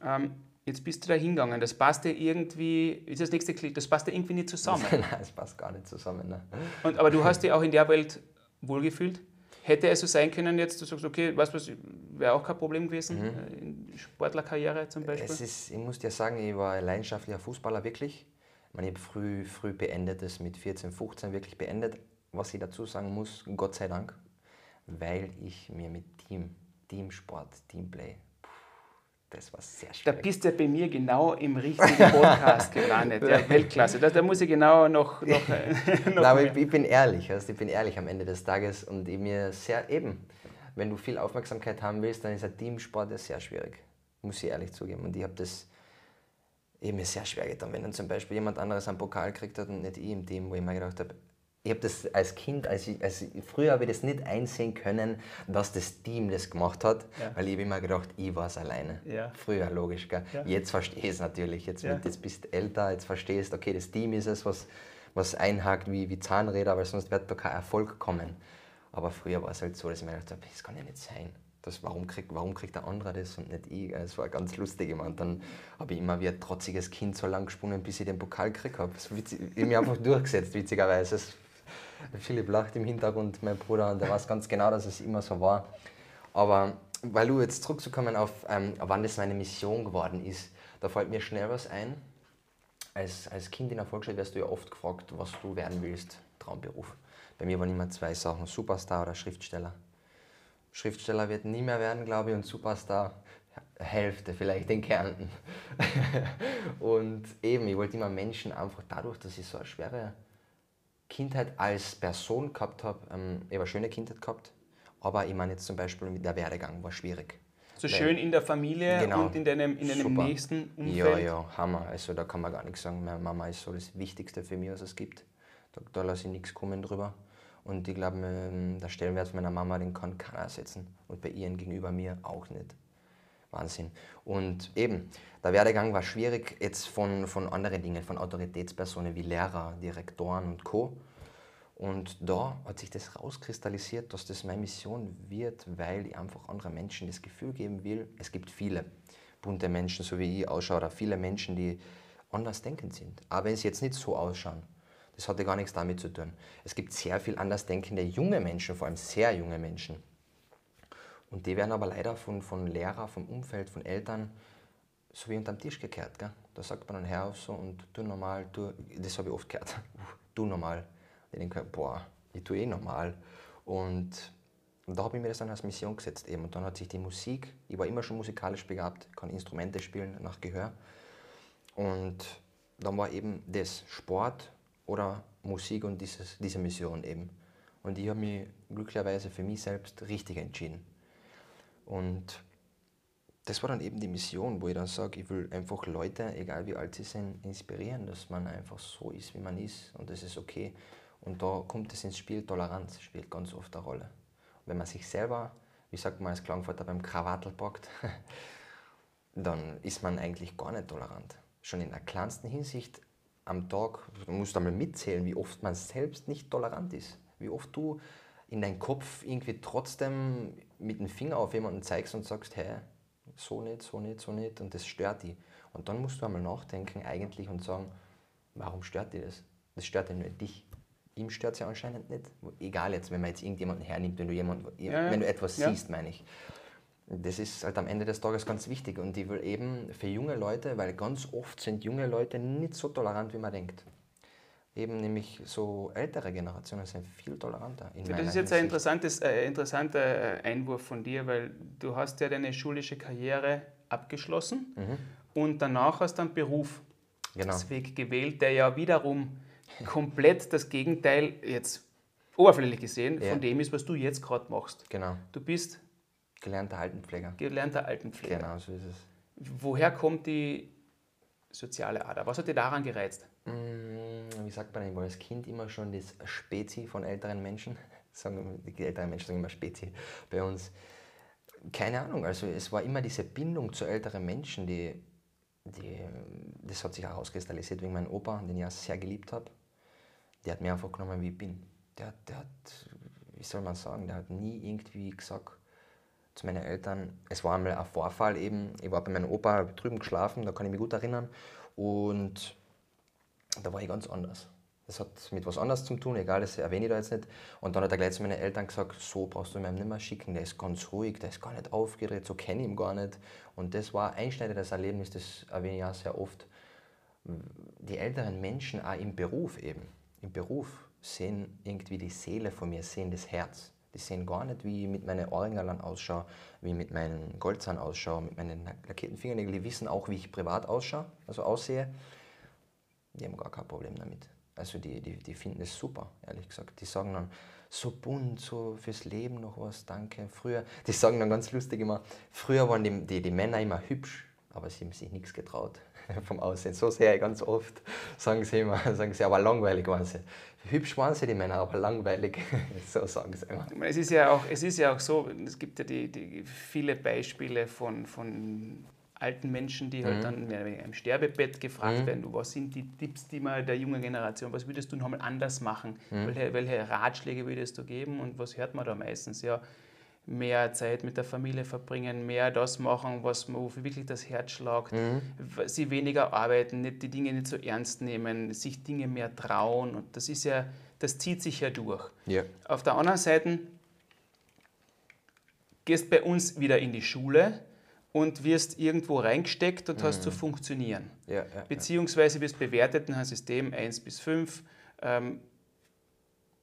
Ähm, jetzt bist du da hingegangen. Das passt dir irgendwie, ist das nächste Klick, das passt dir irgendwie nicht zusammen. Nein, es passt gar nicht zusammen. Ne? Und, aber du hast dich auch in der Welt wohlgefühlt. Hätte es so sein können, jetzt du sagst, okay, weißt was, wäre auch kein Problem gewesen, äh, in Sportlerkarriere zum Beispiel? Mhm. Es ist, ich muss dir sagen, ich war ein leidenschaftlicher Fußballer, wirklich. Ich, meine, ich habe früh, früh beendet, das mit 14, 15 wirklich beendet. Was ich dazu sagen muss, Gott sei Dank, weil ich mir mit Team, Teamsport, Teamplay, das war sehr Da schwierig. bist du bei mir genau im richtigen Podcast gelandet, ja, Weltklasse. Da, da muss ich genau noch, noch, äh, noch Nein, aber ich, ich bin ehrlich, also ich bin ehrlich am Ende des Tages und ich mir sehr eben, wenn du viel Aufmerksamkeit haben willst, dann ist ein Teamsport ja sehr schwierig, muss ich ehrlich zugeben. Und ich habe das, eben mir sehr schwer getan, wenn dann zum Beispiel jemand anderes einen Pokal gekriegt hat und nicht ich im Team, wo ich mir gedacht habe, ich habe das als Kind, als ich, als ich, früher habe ich das nicht einsehen können, dass das Team das gemacht hat, ja. weil ich habe immer gedacht, ich war es alleine. Ja. Früher, logisch. Gell? Ja. Jetzt verstehe ich es natürlich. Jetzt, mit, jetzt bist du älter, jetzt verstehst du, okay, das Team ist es, was, was einhakt wie, wie Zahnräder, weil sonst wird da kein Erfolg kommen. Aber früher war es halt so, dass ich mir gedacht habe, das kann ja nicht sein. Das, warum, kriegt, warum kriegt der andere das und nicht ich? Es war ganz lustig. Und dann habe ich immer wie ein trotziges Kind so lang gesprungen, bis ich den Pokal gekriegt habe. Ich habe mich einfach durchgesetzt, witzigerweise. Philipp lacht im Hintergrund, mein Bruder, und der weiß ganz genau, dass es immer so war. Aber weil du jetzt zurückzukommen auf, ähm, wann das meine Mission geworden ist, da fällt mir schnell was ein. Als, als Kind in der Volksschule wirst du ja oft gefragt, was du werden willst, Traumberuf. Bei mir waren immer zwei Sachen, Superstar oder Schriftsteller. Schriftsteller wird nie mehr werden, glaube ich, und Superstar Hälfte vielleicht in Kärnten. und eben, ich wollte immer Menschen einfach dadurch, dass ich so eine schwere Kindheit als Person gehabt habe, ähm, ich habe eine schöne Kindheit gehabt, aber ich meine jetzt zum Beispiel mit der Werdegang war schwierig. So Weil, schön in der Familie genau, und in deinem, in deinem nächsten Umfeld? Ja, ja, Hammer. Also da kann man gar nichts sagen. Meine Mama ist so das Wichtigste für mich, was es gibt. Da, da lasse ich nichts kommen drüber. Und ich glaube, ähm, der Stellenwert meiner Mama, den kann keiner ersetzen. Und bei ihren gegenüber mir auch nicht. Wahnsinn. Und eben, der Werdegang war schwierig jetzt von, von anderen Dingen, von Autoritätspersonen wie Lehrer, Direktoren und Co. Und da hat sich das rauskristallisiert, dass das meine Mission wird, weil ich einfach anderen Menschen das Gefühl geben will, es gibt viele bunte Menschen, so wie ich ausschaue, oder viele Menschen, die anders denkend sind. Aber wenn sie jetzt nicht so ausschauen, das hatte gar nichts damit zu tun. Es gibt sehr viel andersdenkende junge Menschen, vor allem sehr junge Menschen. Und die werden aber leider von, von Lehrern, vom Umfeld, von Eltern so wie unter den Tisch gekehrt. Gell? Da sagt man dann, hör auf so und du normal, du, das habe ich oft gehört, du normal. Ich denke, boah, ich tue eh normal. Und, und da habe ich mir das dann als Mission gesetzt eben. Und dann hat sich die Musik, ich war immer schon musikalisch begabt, kann Instrumente spielen nach Gehör. Und dann war eben das Sport oder Musik und dieses, diese Mission eben. Und ich habe mich glücklicherweise für mich selbst richtig entschieden. Und das war dann eben die Mission, wo ich dann sage, ich will einfach Leute, egal wie alt sie sind, inspirieren, dass man einfach so ist, wie man ist und das ist okay. Und da kommt es ins Spiel, Toleranz spielt ganz oft eine Rolle. Wenn man sich selber, wie sagt man als Klangvater, beim Krawattel packt, dann ist man eigentlich gar nicht tolerant. Schon in der kleinsten Hinsicht am Tag, du musst einmal mitzählen, wie oft man selbst nicht tolerant ist. Wie oft du in deinem Kopf irgendwie trotzdem mit dem Finger auf jemanden zeigst und sagst, hey, so nicht, so nicht, so nicht und das stört dich. Und dann musst du einmal nachdenken eigentlich und sagen, warum stört dich das? Das stört ja nur dich. Ihm stört es ja anscheinend nicht. Egal jetzt, wenn man jetzt irgendjemanden hernimmt, wenn du, jemand, ja, wenn du etwas ja. siehst, meine ich. Das ist halt am Ende des Tages ganz wichtig und ich will eben für junge Leute, weil ganz oft sind junge Leute nicht so tolerant, wie man denkt eben nämlich so ältere Generationen sind viel toleranter. das ist jetzt ein interessantes, äh, interessanter äh, Einwurf von dir, weil du hast ja deine schulische Karriere abgeschlossen mhm. und danach hast du einen Beruf genau. Weg gewählt, der ja wiederum komplett das Gegenteil jetzt oberflächlich gesehen ja. von dem ist, was du jetzt gerade machst. Genau. Du bist gelernter Altenpfleger. Gelernter Altenpfleger. Genau, so ist es. Woher kommt die soziale Ader? Was hat dir daran gereizt? Mm, wie sagt man, ich war als Kind immer schon das Spezi von älteren Menschen. Die älteren Menschen sagen immer Spezi bei uns. Keine Ahnung, also es war immer diese Bindung zu älteren Menschen, die, die das hat sich auch auskristallisiert wegen meinem Opa, den ich auch sehr geliebt habe. Der hat mir einfach genommen, wie ich bin. Der, der hat, wie soll man sagen, der hat nie irgendwie gesagt zu meinen Eltern, es war einmal ein Vorfall eben, ich war bei meinem Opa drüben geschlafen, da kann ich mich gut erinnern und da war ich ganz anders. Das hat mit was anderes zu tun, egal, das erwähne ich da jetzt nicht. Und dann hat er gleich zu meinen Eltern gesagt, so brauchst du mir nicht mehr schicken, der ist ganz ruhig, der ist gar nicht aufgeregt, so kenne ich ihn gar nicht. Und das war ein einschneidendes Erlebnis, das erwähne ich auch sehr oft. Die älteren Menschen auch im Beruf eben, im Beruf sehen irgendwie die Seele von mir, sehen das Herz. Die sehen gar nicht, wie ich mit meinen Ohrringerlern ausschaue, wie ich mit meinen Goldzahn ausschaue, mit meinen lackierten Fingernägeln. Die wissen auch, wie ich privat ausschaue, also aussehe die haben gar kein Problem damit. Also die, die, die finden es super, ehrlich gesagt. Die sagen dann, so bunt, so fürs Leben noch was, danke. Früher, die sagen dann ganz lustig immer, früher waren die, die, die Männer immer hübsch, aber sie haben sich nichts getraut vom Aussehen. So ich ganz oft, sagen sie immer, sagen sie, aber langweilig waren sie. Hübsch waren sie, die Männer, aber langweilig, so sagen sie immer. Es ist ja auch, es ist ja auch so, es gibt ja die, die viele Beispiele von, von alten Menschen, die halt mhm. dann mehr oder im Sterbebett gefragt mhm. werden, du, was sind die Tipps, die man der jungen Generation, was würdest du nochmal anders machen? Mhm. Welche, welche Ratschläge würdest du geben und was hört man da meistens? Ja, mehr Zeit mit der Familie verbringen, mehr das machen, was wofür wirklich das Herz schlagt, mhm. sie weniger arbeiten, nicht die Dinge nicht so ernst nehmen, sich Dinge mehr trauen und das ist ja, das zieht sich ja durch. Ja. Auf der anderen Seite gehst bei uns wieder in die Schule und wirst irgendwo reingesteckt und mhm. hast zu funktionieren. Ja, ja, Beziehungsweise wirst bewertet in einem System 1 bis 5. Ähm,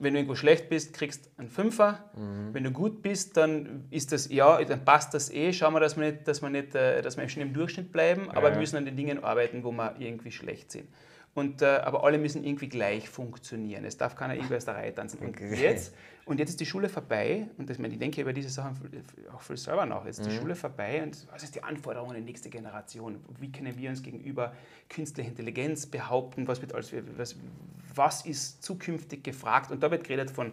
wenn du irgendwo schlecht bist, kriegst du einen Fünfer. Mhm. Wenn du gut bist, dann ist das, ja, dann passt das eh. Schauen wir, dass wir nicht, dass wir nicht, äh, dass wir schon im Durchschnitt bleiben, aber wir müssen an den Dingen arbeiten, wo wir irgendwie schlecht sind. Und, äh, aber alle müssen irgendwie gleich funktionieren. Es darf keiner irgendwie aus der Reihe tanzen. Und jetzt, und jetzt ist die Schule vorbei, und das, ich, ich denke über diese Sachen auch viel selber nach. Jetzt ist mhm. die Schule vorbei und was ist die Anforderung an die nächste Generation? Wie können wir uns gegenüber künstlicher Intelligenz behaupten? Was, wird als, was, was ist zukünftig gefragt? Und da wird geredet von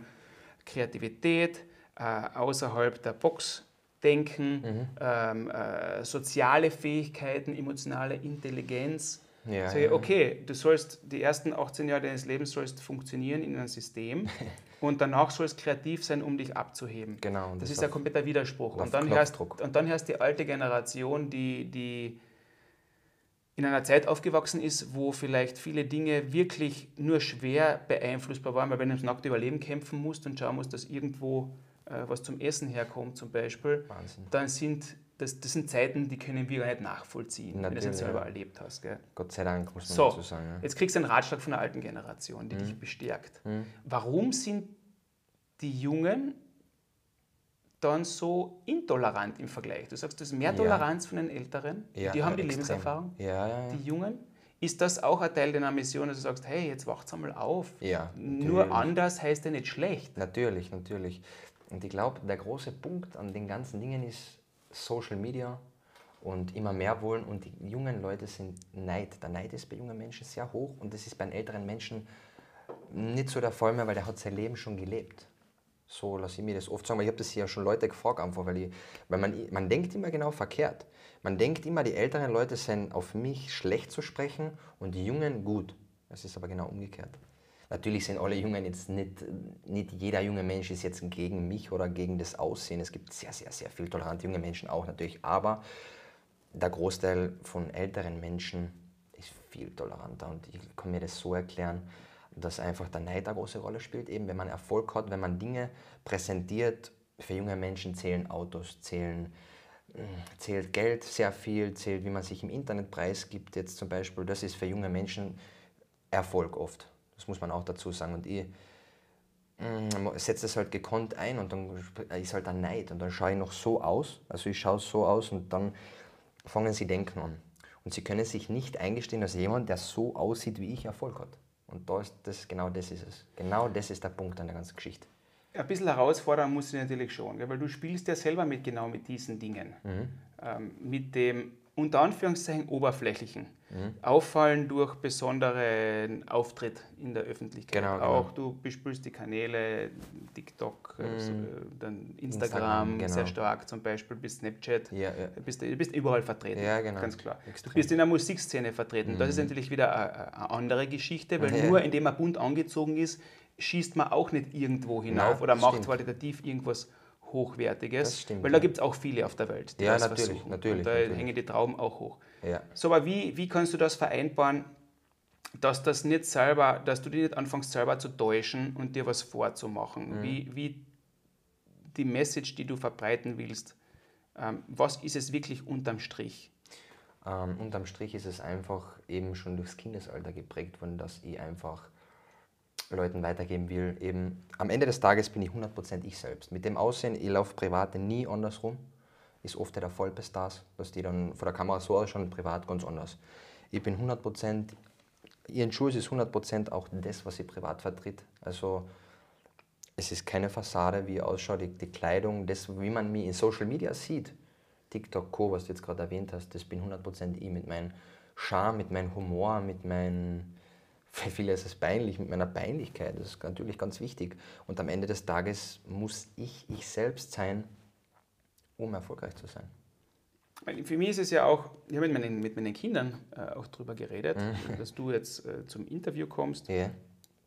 Kreativität, äh, außerhalb der Box denken, mhm. ähm, äh, soziale Fähigkeiten, emotionale Intelligenz. Ja, Sag ich, okay, du sollst die ersten 18 Jahre deines Lebens sollst funktionieren in einem System und danach sollst kreativ sein, um dich abzuheben. Genau. Das, das ist ein kompletter Widerspruch. Und dann, hörst, und dann hörst die alte Generation, die, die in einer Zeit aufgewachsen ist, wo vielleicht viele Dinge wirklich nur schwer beeinflussbar waren, weil wenn du ums nackte Überleben kämpfen musst und schauen musst, dass irgendwo äh, was zum Essen herkommt zum Beispiel, Wahnsinn. dann sind das, das sind Zeiten, die können wir gar nicht nachvollziehen, Natürlich, wenn du das nicht selber ja. erlebt hast. Gell? Gott sei Dank, muss man so, dazu sagen. Ja. Jetzt kriegst du einen Ratschlag von der alten Generation, die mhm. dich bestärkt. Mhm. Warum sind die Jungen dann so intolerant im Vergleich? Du sagst, das ist mehr Toleranz ja. von den Älteren, die haben die extrem. Lebenserfahrung. Die Jungen. Ist das auch ein Teil deiner Mission, dass du sagst, hey, jetzt wacht's einmal auf? Ja, Nur anders heißt ja nicht schlecht. Natürlich, natürlich. Und ich glaube, der große Punkt an den ganzen Dingen ist, Social Media und immer mehr wollen und die jungen Leute sind Neid. Der Neid ist bei jungen Menschen sehr hoch und das ist bei älteren Menschen nicht so der Fall mehr, weil der hat sein Leben schon gelebt. So lasse ich mir das oft sagen, weil ich habe das ja schon Leute gefragt, einfach, weil, ich, weil man, man denkt immer genau verkehrt. Man denkt immer, die älteren Leute sind auf mich schlecht zu sprechen und die Jungen gut. Das ist aber genau umgekehrt. Natürlich sind alle Jungen jetzt nicht, nicht jeder junge Mensch ist jetzt gegen mich oder gegen das Aussehen. Es gibt sehr, sehr, sehr viel tolerante junge Menschen auch natürlich, aber der Großteil von älteren Menschen ist viel toleranter und ich kann mir das so erklären, dass einfach der Neid eine große Rolle spielt. Eben, wenn man Erfolg hat, wenn man Dinge präsentiert, für junge Menschen zählen Autos, zählen, hm, zählt Geld sehr viel, zählt, wie man sich im Internet preisgibt jetzt zum Beispiel. Das ist für junge Menschen Erfolg oft. Das muss man auch dazu sagen. Und ich mm, setze das halt gekonnt ein und dann ist halt ein Neid. Und dann schaue ich noch so aus, also ich schaue so aus und dann fangen sie denken an. Und sie können sich nicht eingestehen als jemand, der so aussieht, wie ich, Erfolg hat. Und da ist das, genau das ist es. Genau das ist der Punkt an der ganzen Geschichte. Ein bisschen herausfordern muss ich natürlich schon, weil du spielst ja selber mit genau mit diesen Dingen. Mhm. Ähm, mit dem unter Anführungszeichen oberflächlichen. Mhm. Auffallen durch besonderen Auftritt in der Öffentlichkeit. Genau, genau. Auch du bespielst die Kanäle, TikTok, mhm. also, dann Instagram, Instagram genau. sehr stark zum Beispiel, bis Snapchat. Ja, ja. Du, bist, du bist überall vertreten, ja, genau. ganz klar. Extrem. Du bist in der Musikszene vertreten. Mhm. Das ist mhm. natürlich wieder eine, andere Geschichte, weil nur indem man bunt angezogen ist, schießt man auch nicht irgendwo hinauf Nein, oder macht stimmt. qualitativ irgendwas Hochwertiges. Stimmt, weil da gibt es auch viele auf der Welt, die ja, das natürlich, versuchen. Natürlich, Und da natürlich. hängen die Trauben auch hoch. Ja. So, aber wie, wie kannst du das vereinbaren, dass das nicht selber, dass du dich nicht anfängst selber zu täuschen und dir was vorzumachen? Mhm. Wie, wie die Message, die du verbreiten willst, ähm, was ist es wirklich unterm Strich? Ähm, unterm Strich ist es einfach eben schon durchs Kindesalter geprägt worden, dass ich einfach Leuten weitergeben will. Eben am Ende des Tages bin ich 100% ich selbst. Mit dem Aussehen, ich laufe privat nie andersrum. Ist oft der Fall bei Stars, dass die dann vor der Kamera so ausschauen, privat ganz anders. Ich bin 100%, ihren Schulz ist 100% auch das, was sie privat vertritt. Also es ist keine Fassade, wie ausschaut, die, die Kleidung, das, wie man mich in Social Media sieht. TikTok, Co., was du jetzt gerade erwähnt hast, das bin 100% ich mit meinem Charme, mit meinem Humor, mit meinem, für viele ist es peinlich, mit meiner Peinlichkeit. Das ist natürlich ganz wichtig. Und am Ende des Tages muss ich ich selbst sein, um erfolgreich zu sein. Für mich ist es ja auch, ich habe mit meinen, mit meinen Kindern äh, auch darüber geredet, mhm. dass du jetzt äh, zum Interview kommst. Yeah.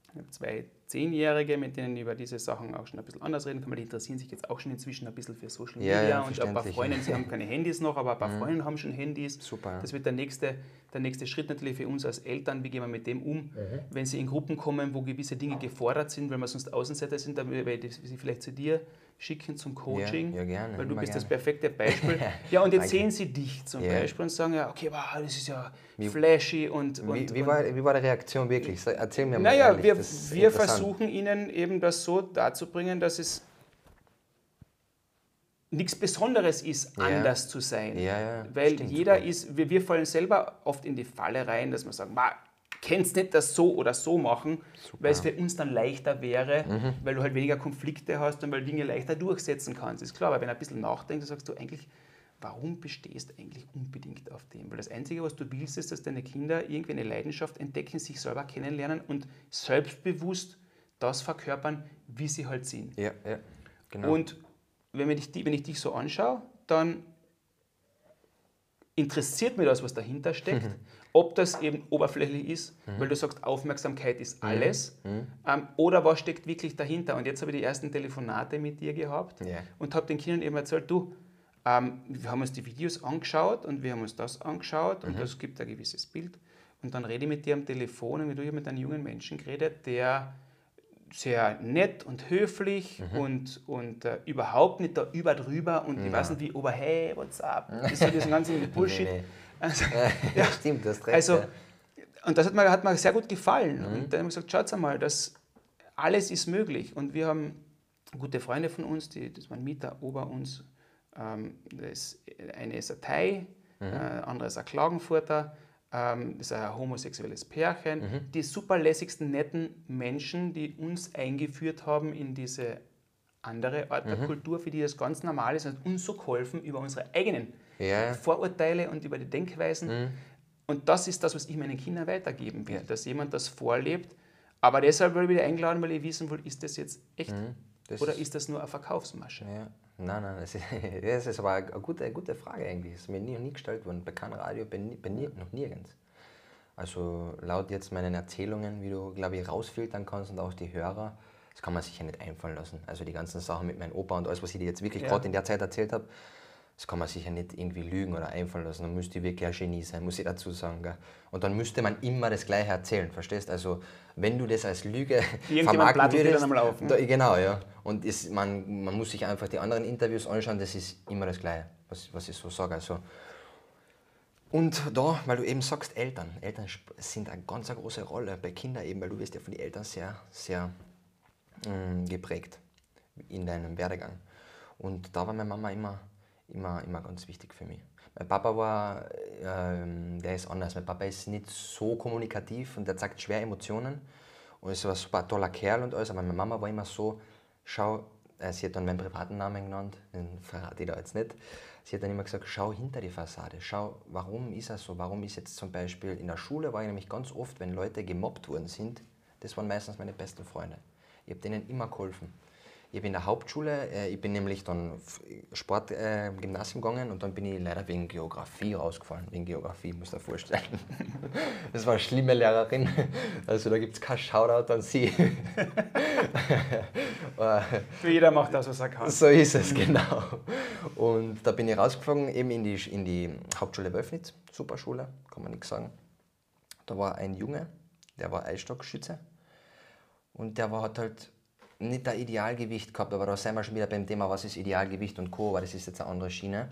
Ich habe zwei Zehnjährige, mit denen über diese Sachen auch schon ein bisschen anders reden kann, weil die interessieren sich jetzt auch schon inzwischen ein bisschen für Social Media ja, ja, und ein paar Freundinnen, sie haben keine Handys noch, aber ein paar mhm. Freundinnen haben schon Handys. Super. Das wird der nächste, der nächste Schritt natürlich für uns als Eltern, wie gehen wir mit dem um, mhm. wenn sie in Gruppen kommen, wo gewisse Dinge gefordert sind, weil wir sonst Außenseiter sind, dann weil sie vielleicht zu dir schicken zum Coaching, ja, ja, gerne, weil du bist gerne. das perfekte Beispiel. ja, und jetzt sehen sie dich zum ja. Beispiel und sagen, ja, okay, wow, das ist ja wie, flashy und... und wie, wie, war, wie war die Reaktion wirklich? Erzähl mir mal Naja, ehrlich, wir, wir versuchen ihnen eben das so darzubringen, dass es nichts Besonderes ist, anders zu sein. Weil Stimmt, jeder ist, wir, wir fallen selber oft in die Falle rein, dass man sagt, kennst nicht das so oder so machen, Super. weil es für uns dann leichter wäre, mhm. weil du halt weniger Konflikte hast und weil Dinge leichter durchsetzen kannst. Ist klar, aber wenn du ein bisschen nachdenkst, sagst du eigentlich, warum bestehst du eigentlich unbedingt auf dem? Weil das Einzige, was du willst, ist, dass deine Kinder irgendwie eine Leidenschaft entdecken, sich selber kennenlernen und selbstbewusst das verkörpern, wie sie halt sind. Ja, ja, genau. Und wenn ich, wenn ich dich so anschaue, dann interessiert mich das, was dahinter steckt. Mhm. Ob das eben oberflächlich ist, mhm. weil du sagst, Aufmerksamkeit ist mhm. alles, mhm. ähm, oder was steckt wirklich dahinter. Und jetzt habe ich die ersten Telefonate mit dir gehabt yeah. und habe den Kindern eben erzählt, du, ähm, wir haben uns die Videos angeschaut und wir haben uns das angeschaut und mhm. das gibt ein gewisses Bild. Und dann rede ich mit dir am Telefon und du mit einem jungen Menschen geredet, der sehr nett und höflich mhm. und, und äh, überhaupt nicht da über drüber und ja. ich weiß nicht wie, aber hey, what's up? Das ist so diesen ganzen Bullshit. nee, nee. Also, ja, stimmt, das recht. Also, und das hat mir, hat mir sehr gut gefallen. Mhm. Und dann habe ich gesagt, schaut einmal, das alles ist möglich. Und wir haben gute Freunde von uns, die, das waren Mieter ober uns. Ähm, das, eine ist ein Thai, mhm. äh, andere ist ein Klagenfurter ähm, das ist ein homosexuelles Pärchen, mhm. die super lässigsten, netten Menschen, die uns eingeführt haben in diese andere Art der mhm. Kultur, für die das ganz normal ist und uns so geholfen über unsere eigenen ja. Vorurteile und über die Denkweisen. Mhm. Und das ist das, was ich meinen Kindern weitergeben will, ja. dass jemand das vorlebt. Aber deshalb will ich wieder eingeladen, weil ich wissen will, ist das jetzt echt mhm. oder ist das nur eine Verkaufsmasche? Ja. Nein, nein, das ist, das ist aber eine gute, eine gute Frage eigentlich. Das ist mir nie, nie gestellt worden. Bei keinem Radio, bei, bei nie, noch nirgends. Also laut jetzt meinen Erzählungen, wie du, glaube ich, rausfiltern kannst und auch die Hörer, das kann man sich ja nicht einfallen lassen. Also die ganzen Sachen mit meinem Opa und alles, was ich dir jetzt wirklich ja. gerade in der Zeit erzählt habe, das kann man sich ja nicht irgendwie lügen oder einfallen lassen. Dann müsste ich wirklich ein Genie sein, muss ich dazu sagen. Gell? Und dann müsste man immer das Gleiche erzählen, verstehst? Also wenn du das als Lüge vermarkten würdest... auf. Ne? Da, genau, ja. Und ist, man, man muss sich einfach die anderen Interviews anschauen, das ist immer das Gleiche, was, was ich so sage. Also, und da, weil du eben sagst, Eltern. Eltern sind eine ganz eine große Rolle bei Kindern eben, weil du wirst ja von den Eltern sehr, sehr mh, mm, geprägt in deinem Werdegang. Und da war meine Mama immer immer, immer ganz wichtig für mich. Mein Papa war, ähm, der ist anders. Mein Papa ist nicht so kommunikativ und der zeigt schwer Emotionen. Und ist ein super toller Kerl und alles. Aber meine Mama war immer so, schau, äh, sie hat dann meinen privaten Namen genannt, den verrate ich da jetzt nicht. Sie hat dann immer gesagt, schau hinter die Fassade, schau, warum ist er so? Warum ist jetzt zum Beispiel in der Schule, war ich nämlich ganz oft, wenn Leute gemobbt worden sind, das waren meistens meine besten Freunde. Ich habe denen immer geholfen. Ich habe in der Hauptschule, äh, ich bin nämlich dann Sportgymnasium äh, gegangen und dann bin ich leider wegen Geografie rausgefallen. Wegen Geografie, muss dir vorstellen. Das war eine schlimme Lehrerin. Also da gibt es kein Shoutout an sie. Für jeder macht das, was er kann. So ist es, genau. Und da bin ich rausgeflogen, eben in die, in die Hauptschule Wölfnitz, super Schule, kann man nichts sagen. Da war ein Junge, der war Eisstockschütze und der war, hat halt nicht ein Idealgewicht gehabt, aber da sind wir schon wieder beim Thema, was ist Idealgewicht und Co., aber das ist jetzt eine andere Schiene.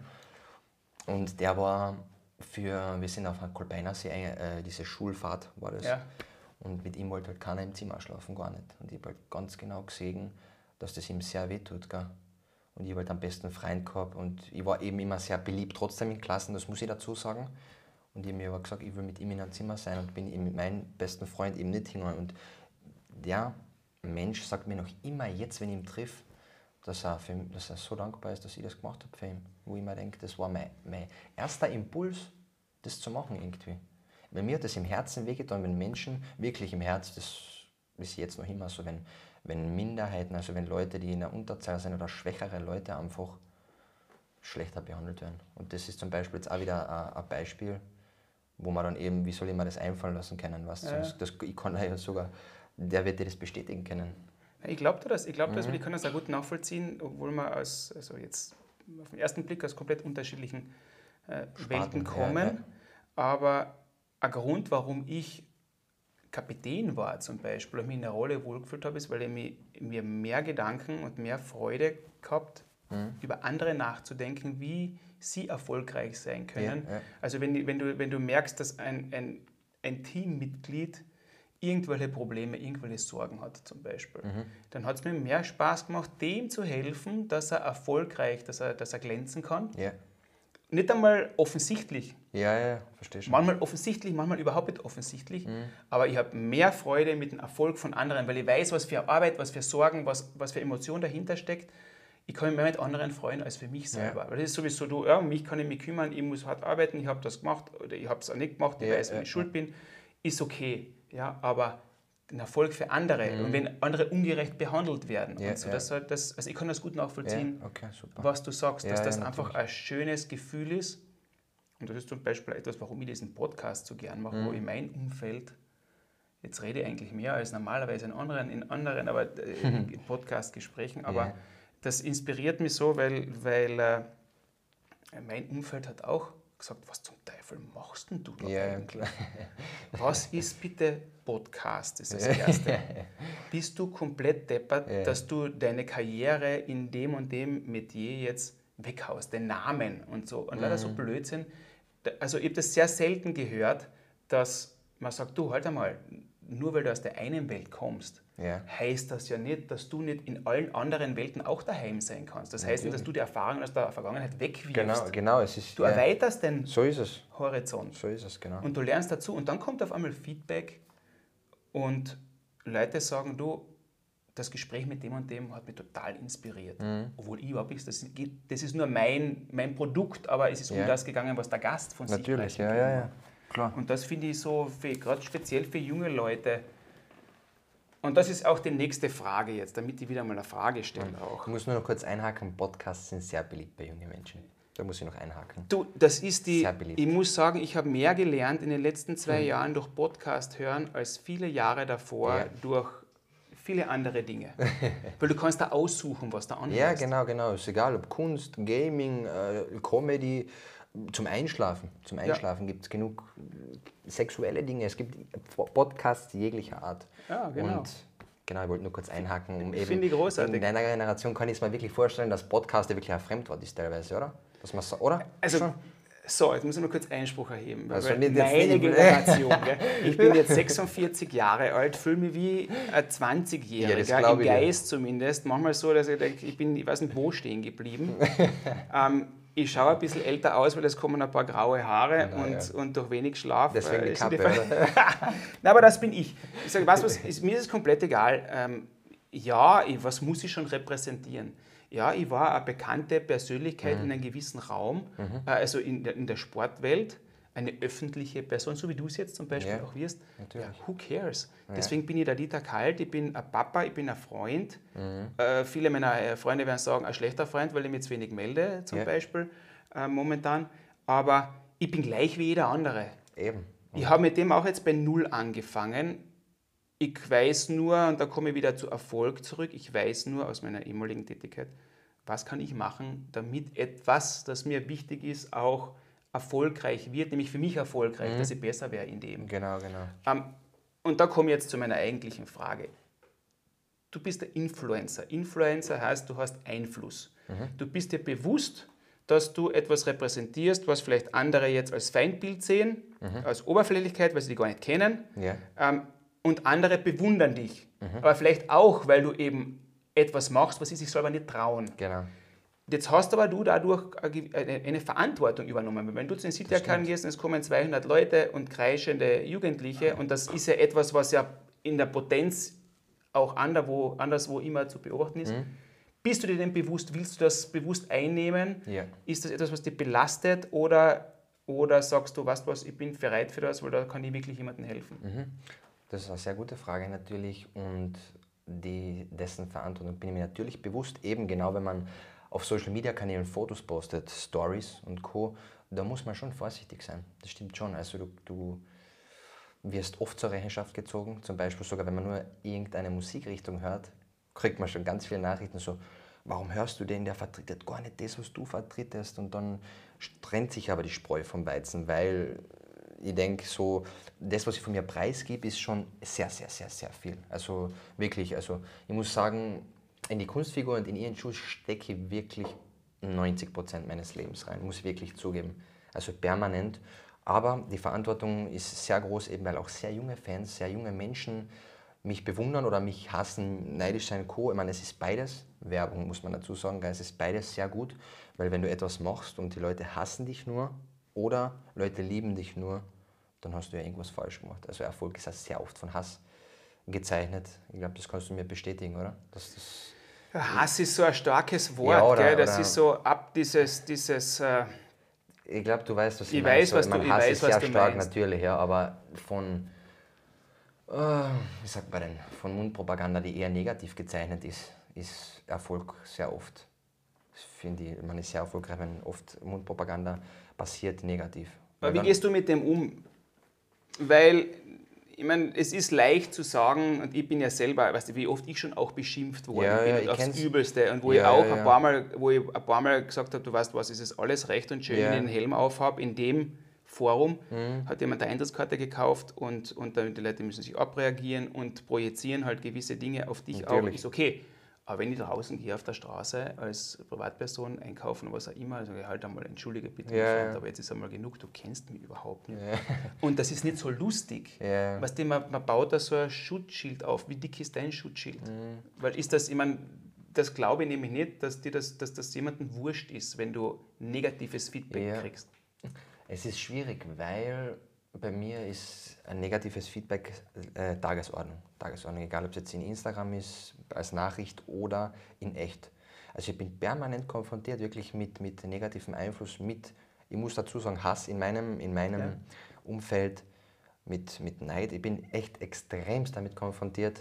Und der war für, wir sind auf einer Kolbeinersee, äh, diese Schulfahrt war das. Ja. Und mit ihm wollte halt keiner im Zimmer schlafen, gar nicht. Und ich habe halt ganz genau gesehen, dass das ihm sehr weh tut. Gell? Und ich habe halt am besten Freund gehabt und ich war eben immer sehr beliebt, trotzdem in Klassen, das muss ich dazu sagen. Und ich habe mir aber gesagt, ich will mit ihm in einem Zimmer sein und bin eben mit meinem besten Freund eben nicht hingegangen. Und Mensch sagt mir noch immer jetzt, wenn ich ihn triff, dass er, für, dass er so dankbar ist, dass ich das gemacht habe für ihn. Wo ich mir denke, das war mein, mein erster Impuls, das zu machen irgendwie. Weil mir hat das im Herzen wehgetan, wenn Menschen wirklich im Herz, das ist jetzt noch immer so, wenn, wenn Minderheiten, also wenn Leute, die in der Unterzahl sind oder schwächere Leute einfach schlechter behandelt werden. Und das ist zum Beispiel jetzt auch wieder ein, Beispiel, wo man dann eben, wie soll ich mir das einfallen lassen können, was ja. das, das, ich kann ja sogar, der wird dir das bestätigen können. Ich glaube das, ich glaube das, mhm. weil ich kann das auch gut nachvollziehen, obwohl man aus, also jetzt auf den ersten Blick aus komplett unterschiedlichen äh, Welten kommen. Ja, ja. Aber ein Grund, warum ich Kapitän war zum Beispiel und mich in der Rolle wohlgefühlt habe, ist, weil ich mir mehr Gedanken und mehr Freude gehabt mhm. über andere nachzudenken, wie sie erfolgreich sein können. Ja. Also wenn, wenn, du, wenn du merkst, dass ein, ein, ein Teammitglied irgendwelche Probleme, irgendwelche Sorgen hat zum Beispiel, mhm. dann hat es mir mehr Spaß gemacht, dem zu helfen, dass er erfolgreich, dass er, dass er glänzen kann. Ja. Nicht einmal offensichtlich. Ja, ja, verstehe schon. Manchmal offensichtlich, manchmal überhaupt nicht offensichtlich. Mhm. Aber ich habe mehr Freude mit dem Erfolg von anderen, weil ich weiß, was für Arbeit, was für Sorgen, was, was für Emotionen dahinter steckt ich kann mich mehr mit anderen freuen als für mich selber. Ja. Weil das ist sowieso, du, ja, um mich kann ich mich kümmern, ich muss hart arbeiten, ich habe das gemacht oder ich habe es auch nicht gemacht, ich ja, weiß, wenn ja, ich schuld bin, ist okay. Ja, aber den Erfolg für andere mhm. und wenn andere ungerecht behandelt werden. Ja, und so, das, das, also ich kann das gut nachvollziehen, okay, was du sagst, dass das einfach ein schönes Gefühl ist. Und das ist zum Beispiel etwas, warum ich diesen Podcast so gern mache, mhm. wo in meinem Umfeld, jetzt rede ich eigentlich mehr als normalerweise in anderen, in anderen aber äh, in Podcast-Gesprächen, aber das inspiriert mich so, weil, weil äh, mein Umfeld hat auch gesagt, was zum Teufel machst denn du da ja, eigentlich? Was ist bitte Podcast, ist das Erste. Bist du komplett deppert, ja. dass du deine Karriere in dem und dem Metier jetzt weghaust, den Namen und so. Und mhm. leider so mhm. Blödsinn. Also ich habe das sehr selten gehört, dass man sagt, du, halt einmal, nur weil du aus der einen Welt kommst, ja. heißt das ja nicht, dass du nicht in allen anderen Welten auch daheim sein kannst. Das heißt nicht, dass du die Erfahrungen aus der Vergangenheit wegwirfst. Genau, genau. Es ist, du ja. erweiterst den so ist es. Horizont. So ist es, genau. Und du lernst dazu und dann kommt auf einmal Feedback und Leute sagen, du, das Gespräch mit dem und dem hat mich total inspiriert. Mhm. Obwohl ich überhaupt nichts, das, das ist nur mein, mein Produkt, aber es ist ja. um das gegangen, was der Gast von Natürlich, sich Natürlich, ja, ja, ja. Klar. Und das finde ich so, gerade speziell für junge Leute, und das ist auch die nächste Frage jetzt, damit ich wieder mal eine Frage stelle. Auch. Ich muss nur noch kurz einhaken, Podcasts sind sehr beliebt bei jungen Menschen. Da muss ich noch einhaken. Du, das ist die, ich muss sagen, ich habe mehr gelernt in den letzten zwei mhm. Jahren durch Podcast hören als viele Jahre davor ja. durch viele andere Dinge. Weil du kannst da aussuchen, was da anhörst. Ja, genau, genau. Ist egal, ob Kunst, Gaming, äh, Comedy, zum Einschlafen. Zum Einschlafen ja. gibt es genug sexuelle Dinge. Es gibt Podcasts jeglicher Art. Ja, genau. Und genau, ich wollte nur kurz einhaken. Um eben, Finde ich großartig. In deiner Generation kann ich es mir wirklich vorstellen, dass Podcast wirklich ein Fremdwort ist teilweise, oder? Dass man so, oder? Also, Schon? so, jetzt muss ich nur kurz Einspruch erheben. Also meine Generation, ich bin jetzt 46 Jahre alt, fühle mich wie ein 20-Jähriger, ja, im Geist zumindest. Manchmal so, dass ich denke, ich bin, ich weiß nicht wo stehen geblieben. ähm, ich schaue ein bisschen älter aus, weil es kommen ein paar graue Haare Na, und, ja. und durch wenig Schlaf. Deswegen äh, die Kappe, Nein, aber das bin ich. Ich sage, was, was ist, mir ist es komplett egal. Ähm, ja, ich, was muss ich schon repräsentieren? Ja, ich war eine bekannte Persönlichkeit mhm. in einem gewissen Raum, mhm. äh, also in der, in der Sportwelt eine öffentliche Person, so wie du es jetzt zum Beispiel ja, auch wirst, ja, who cares? Ja. Deswegen bin ich der Dieter Kalt, ich bin ein Papa, ich bin ein Freund. Mhm. Äh, viele meiner äh, Freunde werden sagen, ein schlechter Freund, weil ich mich zu wenig melde, zum Beispiel äh, momentan. Aber ich bin gleich wie jeder andere. Eben. Mhm. Ich habe mit dem auch jetzt bei Null angefangen. Ich weiß nur, und da komme ich wieder zu Erfolg zurück, ich weiß nur aus meiner ehemaligen Tätigkeit, was kann ich machen, damit etwas, das mir wichtig ist, auch erfolgreich wird, nämlich für mich erfolgreich, mhm. dass ich besser wäre in dem. Genau, genau. Ähm, und da komme ich jetzt zu meiner eigentlichen Frage. Du bist der Influencer. Influencer heißt, du hast Einfluss. Mhm. Du bist dir bewusst, dass du etwas repräsentierst, was vielleicht andere jetzt als Feindbild sehen, mhm. als Oberflächlichkeit, weil sie dich gar nicht kennen. Ja. Ähm, und andere bewundern dich. Mhm. Aber vielleicht auch, weil du eben etwas machst, was sie sich selber nicht trauen. Genau. Jetzt hast aber du dadurch eine Verantwortung übernommen. Wenn du zu den City-Arkaden gehst und es kommen 200 Leute und kreischende Jugendliche und das ist ja etwas, was ja in der Potenz auch anderswo, anderswo immer zu beobachten ist, mhm. Bist du dir denn bewusst, willst du das bewusst einnehmen? Ja. Ist das etwas, was dich belastet oder, oder sagst du, weißt was, ich bin bereit für das, weil da kann ich wirklich jemandem helfen? Mhm. Das ist eine sehr gute Frage natürlich und die, dessen Verantwortung bin ich mir natürlich bewusst, eben genau wenn man auf Social Media Kanälen Fotos postet, Stories und Co., da muss man schon vorsichtig sein. Das stimmt schon. Also du, du wirst oft zur Rechenschaft gezogen, zum Beispiel sogar wenn man nur irgendeine Musikrichtung hört, kriegt man schon ganz viele Nachrichten so, warum hörst du den, der vertritt gar nicht das, was du vertrittest und dann trennt sich aber die Spreu vom Weizen, weil ich denke so, das, was ich von mir preisgebe, ist schon sehr, sehr, sehr, sehr viel. Also wirklich, also ich muss sagen, in die Kunstfigur und in ihren Schuh stecke ich wirklich 90 Prozent meines Lebens rein, muss ich wirklich zugeben. Also permanent. Aber die Verantwortung ist sehr groß, eben weil auch sehr junge Fans, sehr junge Menschen mich bewundern oder mich hassen, neidisch sein, Co. Ich meine, es ist beides. Werbung muss man dazu sagen, es ist beides sehr gut, weil wenn du etwas machst und die Leute hassen dich nur oder Leute lieben dich nur, dann hast du ja irgendwas falsch gemacht. Also Erfolg ist ja sehr oft von Hass gezeichnet. Ich glaube, das kannst du mir bestätigen, oder? Dass das Hass ist so ein starkes Wort, Ja, oder- gell? das ist so ab dieses, dieses äh, Ich glaube, du weißt, was ich, Ich meine. weiß, was ich du- ich Hass weiß, ist was sehr du stark meinst. natürlich, ja, aber von, äh, wie sagt man denn, von Mundpropaganda, die eher negativ gezeichnet ist, ist Erfolg sehr oft. Das finde ich, man ist sehr erfolgreich, wenn oft Mundpropaganda passiert negativ. Aber Weil wie dann- gehst du mit dem um? Weil, ich meine, es ist leicht zu sagen, und ich bin ja selber, weißt du, wie oft ich schon auch beschimpft worden Ja, bin ja, und aufs kenn's. Übelste. Und wo Ja, ich auch ein paar Mal, wo ich ein paar Mal gesagt habe, du weißt was, es ist alles recht und schön, wenn ich den Helm aufhab, in dem Forum Mhm. hat jemand eine Eintrittskarte gekauft und, und dann die Leute müssen sich abreagieren und projizieren halt gewisse Dinge auf dich auch. Natürlich. Ist okay. Aber wenn ich draußen gehe auf der Straße als Privatperson einkaufen, was auch immer, also halt einmal, entschuldige bitte, Ja, ja. aber jetzt ist einmal genug, du kennst mich überhaupt nicht. Und das ist nicht so lustig. Ja. Weißt du, man, man baut da so ein Schutzschild auf. Wie dick ist dein Schutzschild? Mhm. Weil ist das, ich meine, das glaube ich nämlich nicht, dass dir das, dass das jemandem wurscht ist, wenn du negatives Feedback Ja. kriegst. Es ist schwierig, weil bei mir ist ein negatives Feedback äh, Tagesordnung. Tagesordnung, egal ob es jetzt in Instagram ist, als Nachricht oder in echt. Also ich bin permanent konfrontiert wirklich mit, mit negativem Einfluss, mit, ich muss dazu sagen, Hass in meinem, in meinem Ja. Umfeld, mit, mit Neid. Ich bin echt extremst damit konfrontiert.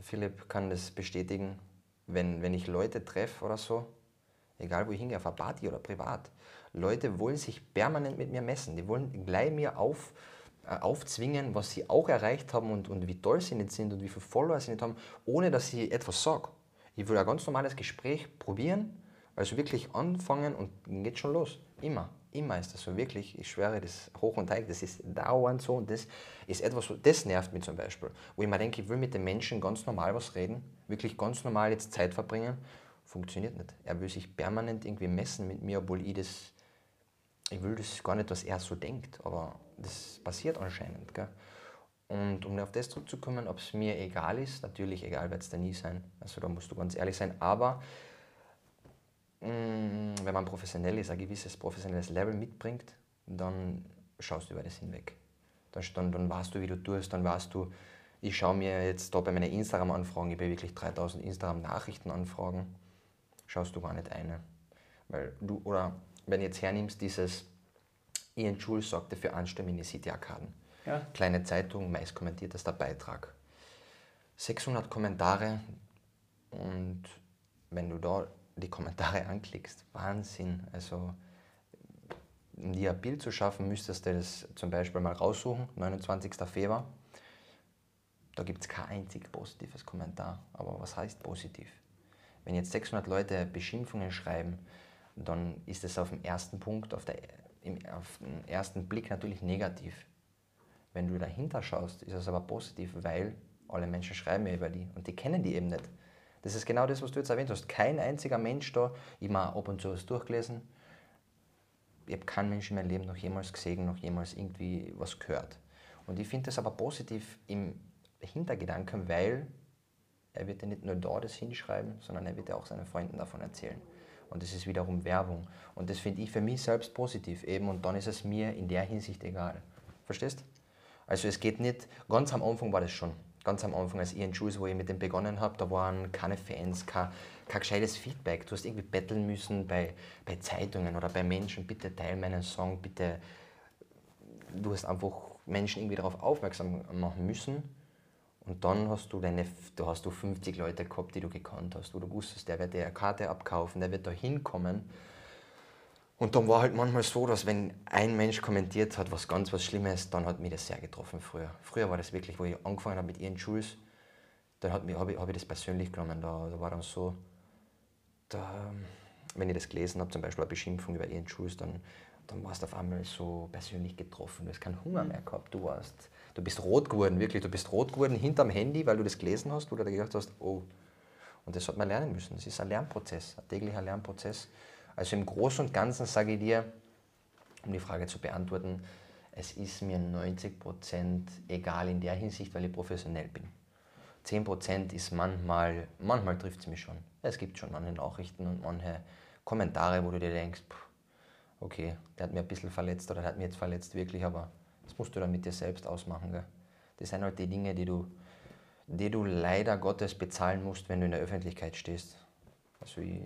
Philipp kann das bestätigen, wenn, wenn ich Leute treffe oder so, egal wo ich hingehe, auf eine Party oder privat. Leute wollen sich permanent mit mir messen. Die wollen gleich mir auf, äh, aufzwingen, was sie auch erreicht haben und, und wie toll sie nicht sind und wie viele Follower sie nicht haben, ohne dass ich etwas sage. Ich will ein ganz normales Gespräch probieren, also wirklich anfangen und geht schon los. Immer, immer ist das so, wirklich. Ich schwöre, das hoch und heilig, das ist dauernd so und das ist etwas, das nervt mich zum Beispiel. Wo ich mir denke, ich will mit den Menschen ganz normal was reden, wirklich ganz normal jetzt Zeit verbringen, funktioniert nicht. Er will sich permanent irgendwie messen mit mir, obwohl ich das, ich will das gar nicht, was er so denkt, aber das passiert anscheinend. Gell? Und um auf das zurückzukommen, ob es mir egal ist, natürlich egal wird es da nie sein. Also da musst du ganz ehrlich sein, aber mh, wenn man professionell ist, ein gewisses professionelles Level mitbringt, dann schaust du über das hinweg. Dann, dann, dann weißt du, wie du tust, dann weißt du, ich schaue mir jetzt da bei meinen Instagram-Anfragen, ich habe wirklich 3000 Instagram-Nachrichten-Anfragen, schaust du gar nicht eine. Weil du, oder wenn du jetzt hernimmst, dieses Ian Jules sorgte für Ansturm in die City-Arkaden. Ja. Kleine Zeitung, meist kommentiertester Beitrag. 600 Kommentare und wenn du da die Kommentare anklickst, Wahnsinn. Also, um dir ein Bild zu schaffen, müsstest du das zum Beispiel mal raussuchen, 29. Februar. Da gibt es kein einzig positives Kommentar. Aber was heißt positiv? Wenn jetzt 600 Leute Beschimpfungen schreiben, dann ist es auf dem ersten Punkt, auf, der, im, auf den ersten Blick natürlich negativ. Wenn du dahinter schaust, ist es aber positiv, weil alle Menschen schreiben ja über die und die kennen die eben nicht. Das ist genau das, was du jetzt erwähnt hast. Kein einziger Mensch da, ich habe ab und zu was durchgelesen, ich habe keinen Menschen in meinem Leben noch jemals gesehen, noch jemals irgendwie was gehört. Und ich finde das aber positiv im Hintergedanken, weil er wird ja nicht nur da das hinschreiben, sondern er wird ja auch seinen Freunden davon erzählen. Und das ist wiederum Werbung. Und das finde ich für mich selbst positiv eben. Und dann ist es mir in der Hinsicht egal. Verstehst? Also es geht nicht, ganz am Anfang war das schon. ganz am Anfang als Ian Jules, wo ich mit dem begonnen habe, da waren keine Fans, kein, kein gescheites Feedback. Du hast irgendwie betteln müssen bei, bei Zeitungen oder bei Menschen, bitte teil meinen Song, bitte. Du hast einfach Menschen irgendwie darauf aufmerksam machen müssen. Und dann hast du deine, da hast du 50 Leute gehabt, die du gekannt hast, wo du wusstest, der wird dir eine Karte abkaufen, der wird da hinkommen. Und dann war halt manchmal so, dass wenn ein Mensch kommentiert hat, was ganz was Schlimmes, dann hat mich das sehr getroffen früher. Früher war das wirklich, wo ich angefangen habe mit Ian Jules, dann habe ich, hab ich das persönlich genommen. Da, da war dann so, da, wenn ich das gelesen habe, zum Beispiel eine Beschimpfung über Ian Jules, dann, dann warst du auf einmal so persönlich getroffen. Du hast keinen Hunger mehr gehabt. Du, warst, du bist rot geworden, wirklich. Du bist rot geworden hinterm Handy, weil du das gelesen hast, wo du da gedacht hast, oh. Und das hat man lernen müssen. Das ist ein Lernprozess, ein täglicher Lernprozess. Also im Großen und Ganzen sage ich dir, um die Frage zu beantworten, es ist mir 90% egal in der Hinsicht, weil ich professionell bin. 10% ist manchmal, manchmal trifft es mich schon. Es gibt schon manche Nachrichten und manche Kommentare, wo du dir denkst, okay, der hat mir ein bisschen verletzt oder der hat mich jetzt verletzt wirklich, aber das musst du dann mit dir selbst ausmachen. Gell? Das sind halt die Dinge, die du, die du leider Gottes bezahlen musst, wenn du in der Öffentlichkeit stehst. Also ich,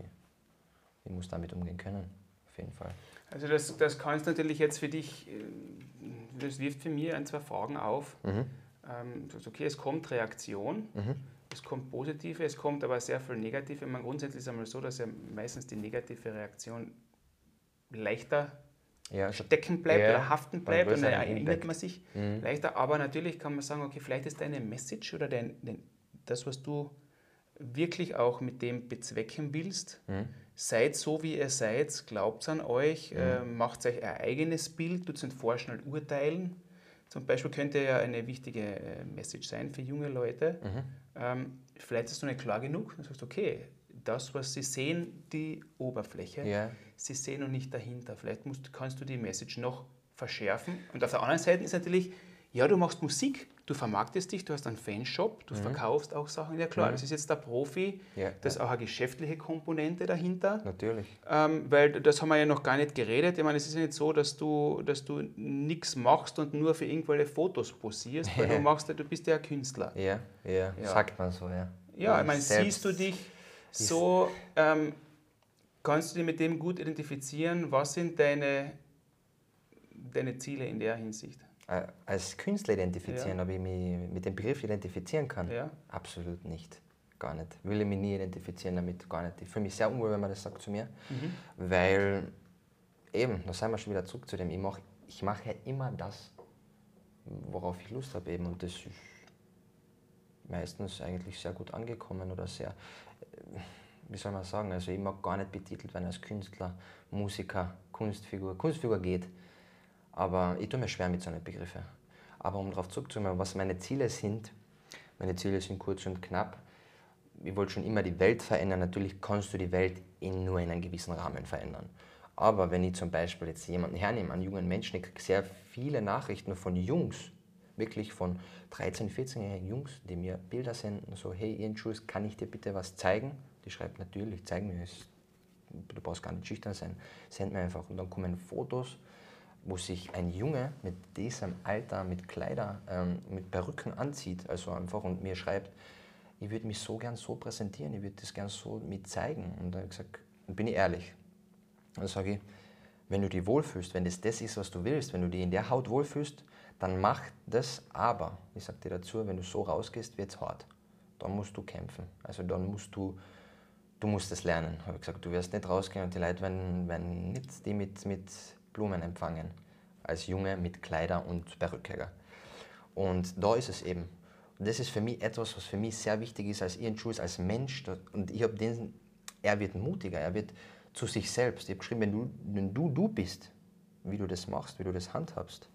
ich muss damit umgehen können, auf jeden Fall. Also das, das kannst natürlich jetzt für dich, äh, das wirft für mich ein, zwei Fragen auf. Mhm. Ähm, okay, es kommt Reaktion, mhm. es kommt positive, es kommt aber sehr viel negative. Man grundsätzlich ist es einmal so, dass ja meistens die negative Reaktion leichter ja, stecken bleibt ja, oder haften bleibt und dann erinnert man sich mhm. leichter. Aber natürlich kann man sagen, okay, vielleicht ist deine Message oder dein, dein das, was du wirklich auch mit dem bezwecken willst, mhm seid so, wie ihr seid, glaubt an euch, mhm. äh, macht euch ein eigenes Bild, tut es nicht vorschnell urteilen. Zum Beispiel könnte ja eine wichtige äh, Message sein für junge Leute. Mhm. Ähm, vielleicht ist du nicht klar genug und sagst, okay, das, was sie sehen, die Oberfläche, yeah. sie sehen noch nicht dahinter. Vielleicht musst, kannst du die Message noch verschärfen. Und auf der anderen Seite ist natürlich, ja, du machst Musik, du vermarktest dich, du hast einen Fanshop, du mhm. verkaufst auch Sachen. Ja klar, mhm. das ist jetzt der Profi, ja, das ist auch eine geschäftliche Komponente dahinter. Natürlich. Ähm, weil das haben wir ja noch gar nicht geredet. Ich meine, es ist ja nicht so, dass du, dass du nichts machst und nur für irgendwelche Fotos posierst, weil du machst, du bist ja ein Künstler. Ja, ja, ja. sagt man so, ja. Ja, ich meine, siehst du dich so, ähm, kannst du dich mit dem gut identifizieren? Was sind deine, deine Ziele in der Hinsicht? Als Künstler identifizieren, ja. ob ich mich mit dem Begriff identifizieren kann? Ja. Absolut nicht. Gar nicht. Will ich mich nie identifizieren damit, gar nicht. Ich fühle mich sehr unwohl, wenn man das sagt zu mir, mhm. weil eben, da sind wir schon wieder zurück zu dem, ich mache ich mach ja immer das, worauf ich Lust habe eben und das ist meistens eigentlich sehr gut angekommen oder sehr, wie soll man sagen, also ich mag gar nicht betitelt werden als Künstler, Musiker, Kunstfigur. Kunstfigur geht, aber ich tue mir schwer mit so einen Begriffen. Aber um darauf zurückzukommen, was meine Ziele sind, meine Ziele sind kurz und knapp. Ich wollte schon immer die Welt verändern. Natürlich kannst du die Welt in nur in einem gewissen Rahmen verändern. Aber wenn ich zum Beispiel jetzt jemanden hernehme, einen jungen Menschen, ich kriege sehr viele Nachrichten von Jungs, wirklich von 13-, 14-jährigen Jungs, die mir Bilder senden, so, hey Ian Jules, kann ich dir bitte was zeigen? Die schreibt natürlich, zeig mir es. Du brauchst gar nicht schüchtern sein, send mir einfach. Und dann kommen Fotos, wo sich ein Junge mit diesem Alter, mit Kleider, ähm, mit Perücken anzieht, also einfach und mir schreibt, ich würde mich so gern so präsentieren, ich würde das gern so mit zeigen. Und dann gesagt, bin ich ehrlich. dann sage ich, wenn du dich wohlfühlst, wenn das das ist, was du willst, wenn du dich in der Haut wohlfühlst, dann mach das, aber, ich sage dir dazu, wenn du so rausgehst, wird es hart. Dann musst du kämpfen. Also dann musst du, du musst es lernen. Habe ich gesagt, du wirst nicht rausgehen und die Leute werden, werden nicht die mit, mit Blumen empfangen. Als Junge mit Kleider und Perücke. Und da ist es eben. Und das ist für mich etwas, was für mich sehr wichtig ist als Ian Jules, als Mensch. Und ich habe den, er wird mutiger, er wird zu sich selbst. Ich habe geschrieben, wenn du, wenn du du bist, wie du das machst, wie du das handhabst,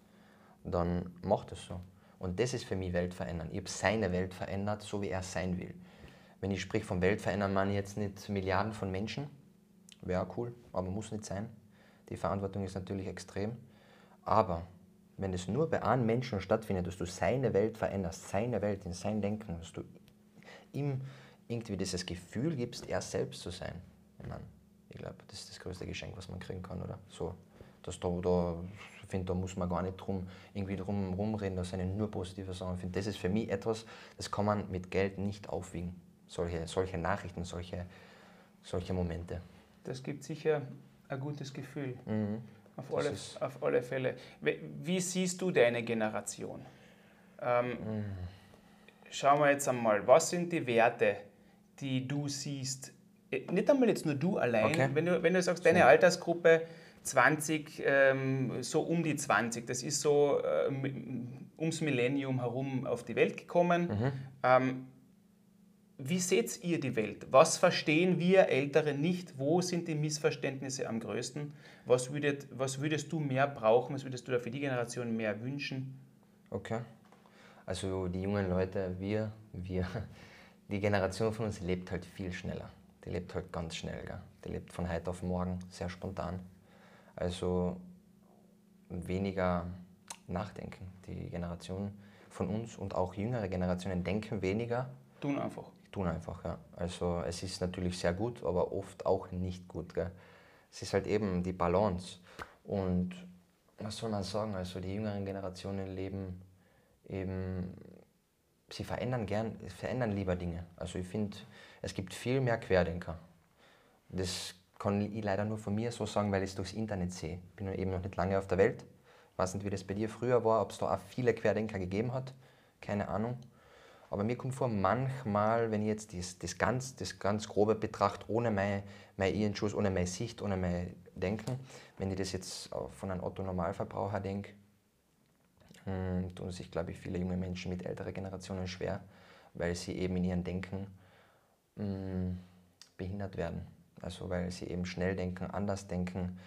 dann mach das so. Und das ist für mich Welt verändern. Ich habe seine Welt verändert, so wie er sein will. Wenn ich sprich von Welt verändern, meine ich jetzt nicht Milliarden von Menschen. Wäre cool, aber muss nicht sein. Die Verantwortung ist natürlich extrem. Aber wenn es nur bei einem Menschen stattfindet, dass du seine Welt veränderst, seine Welt in sein Denken, dass du ihm irgendwie dieses Gefühl gibst, er selbst zu sein. Ich, ich glaube, das ist das größte Geschenk, was man kriegen kann, oder? So dass da, da finde, da muss man gar nicht drum, irgendwie drum rumreden, da sind nur positive Sachen. Ich finde, das ist für mich etwas, das kann man mit Geld nicht aufwiegen. Solche, solche Nachrichten, solche, solche Momente. Das gibt sicher ein gutes Gefühl. Mhm. Auf, alle, auf alle Fälle. Wie, siehst du deine Generation? Ähm, mhm. Schauen wir jetzt einmal, was sind die Werte, die du siehst? Äh, nicht einmal jetzt nur du allein, okay. wenn, du, wenn du sagst, deine Altersgruppe 20, ähm, so um die 20, das ist so äh, ums Millennium herum auf die Welt gekommen. Mhm. Ähm, wie seht ihr die Welt? Was verstehen wir Ältere nicht? Wo sind die Missverständnisse am größten? Was, würdet, was würdest du mehr brauchen? Was würdest du da für die Generation mehr wünschen? Okay. Also die jungen Leute, wir, wir, die Generation von uns lebt halt viel schneller. Die lebt halt ganz schnell. Gell? Die lebt von heute auf morgen, sehr spontan. Also weniger nachdenken. Die Generation von uns und auch jüngere Generationen denken weniger. Tun einfach tun einfach. Ja. Also es ist natürlich sehr gut, aber oft auch nicht gut. Gell. Es ist halt eben die Balance. Und was soll man sagen? Also die jüngeren Generationen leben eben, sie verändern gern, verändern lieber Dinge. Also ich finde, es gibt viel mehr Querdenker. Das kann ich leider nur von mir so sagen, weil ich es durchs Internet sehe. Ich bin eben noch nicht lange auf der Welt. Ich weiß nicht, wie das bei dir früher war, ob es da auch viele Querdenker gegeben hat. Keine Ahnung. Aber mir kommt vor, manchmal, wenn ich jetzt das, das, ganz, das ganz Grobe betrachte, ohne meine, meine Ihren ohne meine Sicht, ohne mein Denken, wenn ich das jetzt von einem Otto-Normalverbraucher denke, hm, tun sich, glaube ich, viele junge Menschen mit älteren Generationen schwer, weil sie eben in ihrem Denken mh, hm, behindert werden. Also weil sie eben schnell denken, anders denken,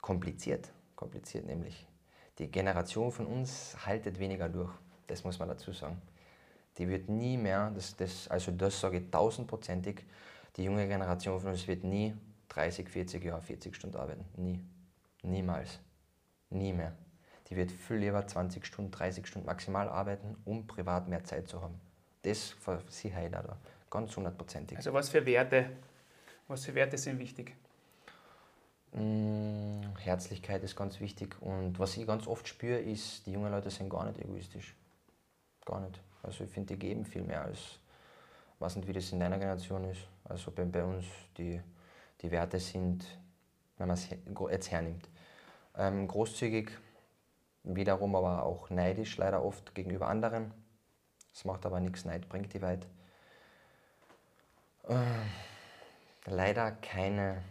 kompliziert, kompliziert nämlich. Die Generation von uns haltet weniger durch, das muss man dazu sagen die wird nie mehr, das, das, also das sage ich tausendprozentig, die junge Generation von uns wird nie 30, 40 Jahre, 40 Stunden arbeiten. Nie. Niemals. Nie mehr. Die wird viel lieber 20 Stunden, 30 Stunden maximal arbeiten, um privat mehr Zeit zu haben. Das für sie heute da. Ganz hundertprozentig. Also was für Werte, was für Werte sind wichtig? Mmh, Herzlichkeit ist ganz wichtig. Und was ich ganz oft spüre, ist, die jungen Leute sind gar nicht egoistisch. Gar nicht. Also ich finde, die geben viel mehr als, weiß nicht, wie das in deiner Generation ist. Also bei, bei uns, die, die Werte sind, wenn man es jetzt hernimmt, ähm, großzügig, wiederum aber auch neidisch, leider oft gegenüber anderen. Das macht aber nichts, Neid bringt die weit. Äh, leider keine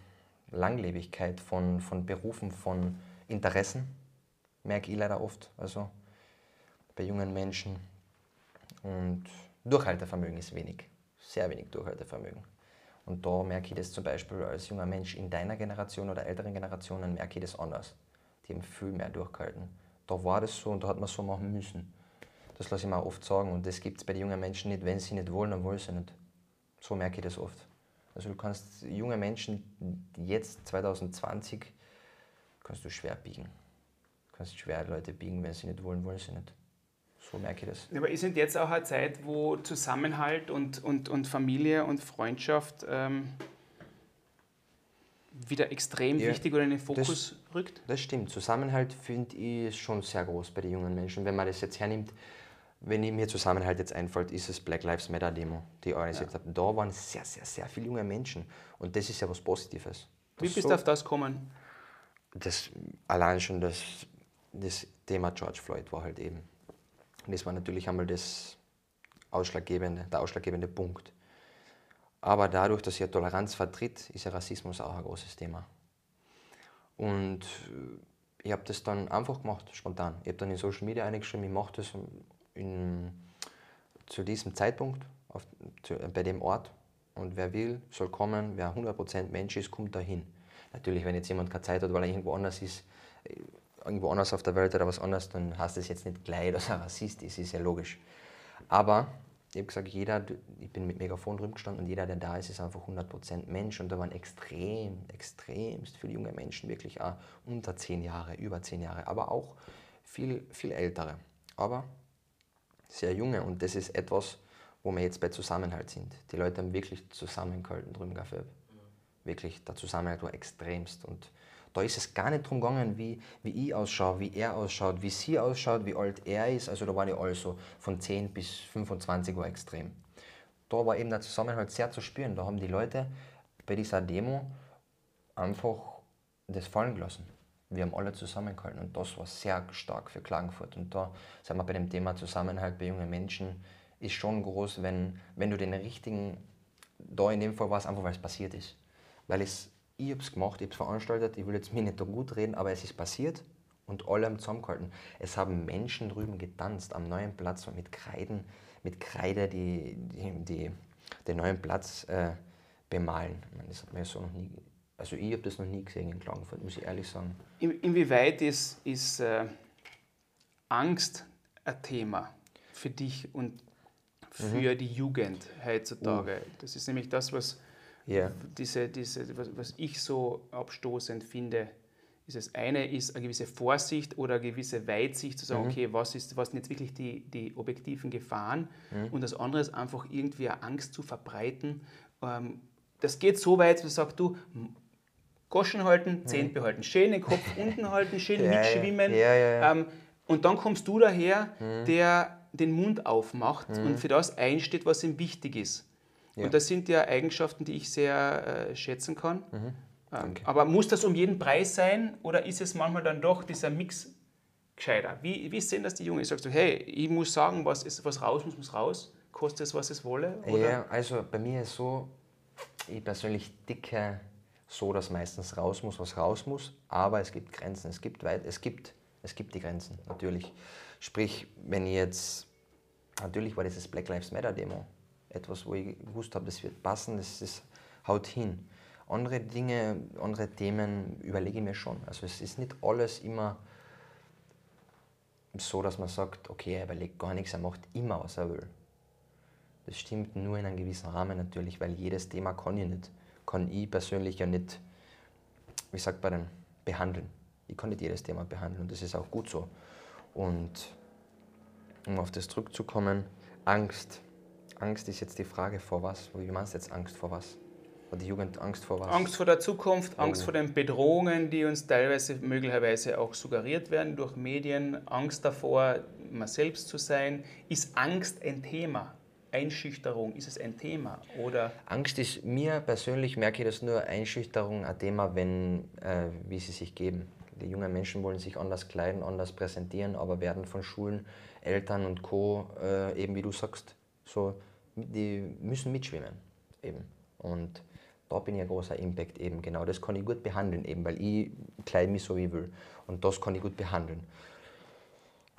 Langlebigkeit von, von Berufen, von Interessen, merke ich leider oft. Also bei jungen Menschen und Durchhaltevermögen ist wenig, sehr wenig Durchhaltevermögen. Und da merke ich das zum Beispiel als junger Mensch in deiner Generation oder älteren Generationen, merke ich das anders. Die haben viel mehr durchgehalten. Da war das so und da hat man so machen müssen. Das lasse ich mir auch oft sagen und das gibt es bei den jungen Menschen nicht. Wenn sie nicht wollen, dann wollen sie nicht. So merke ich das oft. Also du kannst junge Menschen jetzt 2020 kannst du schwer biegen. Du kannst schwer Leute biegen, wenn sie nicht wollen, wollen sie nicht. So merke ich das. Aber ist nicht jetzt auch eine Zeit, wo Zusammenhalt und, und, und Familie und Freundschaft ähm, wieder extrem ja, wichtig oder in den Fokus das, rückt? Das stimmt. Zusammenhalt finde ich schon sehr groß bei den jungen Menschen. Wenn man das jetzt hernimmt, wenn mir Zusammenhalt jetzt einfällt, ist es Black Lives Matter Demo, die ich organisiert ja. habe. Da waren sehr, sehr, sehr viele junge Menschen. Und das ist ja was Positives. Wie bist so, du auf das gekommen? Das, allein schon das, das Thema George Floyd war halt eben und das war natürlich einmal das ausschlaggebende, der ausschlaggebende Punkt. Aber dadurch, dass er Toleranz vertritt, ist ja Rassismus auch ein großes Thema. Und ich habe das dann einfach gemacht, spontan. Ich habe dann in Social Media eingeschrieben, ich mache das in, zu diesem Zeitpunkt auf, zu, bei dem Ort. Und wer will, soll kommen. Wer 100% Mensch ist, kommt dahin. Natürlich, wenn jetzt jemand keine Zeit hat, weil er irgendwo anders ist, irgendwo anders auf der Welt oder was anderes, dann heißt das jetzt nicht gleich, dass er Rassist ist, ist ja logisch. Aber ich habe gesagt, jeder, ich bin mit Megafon drüben gestanden und jeder, der da ist, ist einfach 100% Mensch. Und da waren extrem, extremst viele junge Menschen, wirklich auch unter 10 Jahre, über 10 Jahre, aber auch viel, viel ältere. Aber sehr junge und das ist etwas, wo wir jetzt bei Zusammenhalt sind. Die Leute haben wirklich zusammengehalten drüben, Gaffel. Wirklich, der Zusammenhalt war extremst. Und Da ist es gar nicht darum gegangen, wie, wie ich ausschaue, wie er ausschaut, wie sie ausschaut, wie alt er ist. Also da waren die alle so von 10 bis 25 war extrem. Da war eben der Zusammenhalt sehr zu spüren. Da haben die Leute bei dieser Demo einfach das fallen gelassen. Wir haben alle zusammengehalten und das war sehr stark für Klagenfurt. Und da sind wir bei dem Thema Zusammenhalt bei jungen Menschen, ist schon groß, wenn, wenn du den richtigen, da in dem Fall war es einfach, weil es passiert ist. Weil es, ich habe es gemacht, ich habe es veranstaltet, ich will jetzt mir nicht da gut reden, aber es ist passiert und alle haben zusammengehalten. Es haben Menschen drüben getanzt am neuen Platz mit Kreiden, mit Kreide, die, die, die den neuen Platz äh, bemalen. Das hat man ja so noch nie also ich habe das noch nie gesehen in Klagenfurt, muss ich ehrlich sagen. In, inwieweit ist, ist äh, Angst ein Thema für dich und für mhm. die Jugend heutzutage? Uh. Das ist nämlich das, was, yeah. diese, diese, was, was ich so abstoßend finde. Ist das eine ist eine gewisse Vorsicht oder eine gewisse Weitsicht zu sagen, mhm. okay, was, ist, was sind jetzt wirklich die, die objektiven Gefahren? Mhm. Und das andere ist einfach irgendwie eine Angst zu verbreiten. Ähm, das geht so weit, dass man sagt, du, Goschen halten, Zehen behalten, schön den Kopf unten halten, schön ja, mitschwimmen. Ja, ja, ähm, und dann kommst du daher, mhm. der den Mund aufmacht mhm. und für das einsteht, was ihm wichtig ist. Und das sind ja Eigenschaften, die ich sehr äh, schätzen kann. Mhm. Ähm, aber muss das um jeden Preis sein oder ist es manchmal dann doch dieser Mix gescheiter? Wie, wie sehen das die Jungen? Sagst du, hey, ich muss sagen, was, ist, was raus muss, muss raus, kostet es, was es wolle? Oder? Ja, also bei mir ist so, ich persönlich dicke so, dass meistens raus muss, was raus muss, aber es gibt Grenzen, es gibt, weit, es gibt, es gibt die Grenzen, natürlich. Sprich, wenn ich jetzt, natürlich war dieses Black Lives Matter Demo etwas, wo ich gewusst habe, das wird passen, das ist, haut hin. Andere Dinge, andere Themen überlege ich mir schon. Also es ist nicht alles immer so, dass man sagt, okay, er überlegt gar nichts, er macht immer, was er will. Das stimmt nur in einem gewissen Rahmen natürlich, weil jedes Thema kann ich nicht kann ich persönlich ja nicht, wie sagt man denn, behandeln. Ich kann nicht jedes Thema behandeln und das ist auch gut so. Und um auf das zurückzukommen, Angst. Angst ist jetzt die Frage vor was? Wie meinst du jetzt Angst vor was? Hat die Jugend Angst vor was? Angst vor der Zukunft, oh. Angst vor den Bedrohungen, die uns teilweise möglicherweise auch suggeriert werden durch Medien, Angst davor, man selbst zu sein. Ist Angst ein Thema? Einschüchterung, ist es ein Thema? Oder? Angst ist, mir persönlich merke ich das nur Einschüchterung ein Thema, wenn, äh, wie sie sich geben. Die jungen Menschen wollen sich anders kleiden, anders präsentieren, aber werden von Schulen, Eltern und Co., äh, eben wie du sagst, so, die müssen mitschwimmen. Eben. Und da bin ich ein großer Impact eben, genau. Das kann ich gut behandeln, eben, weil ich kleide mich so wie ich will. Und das kann ich gut behandeln.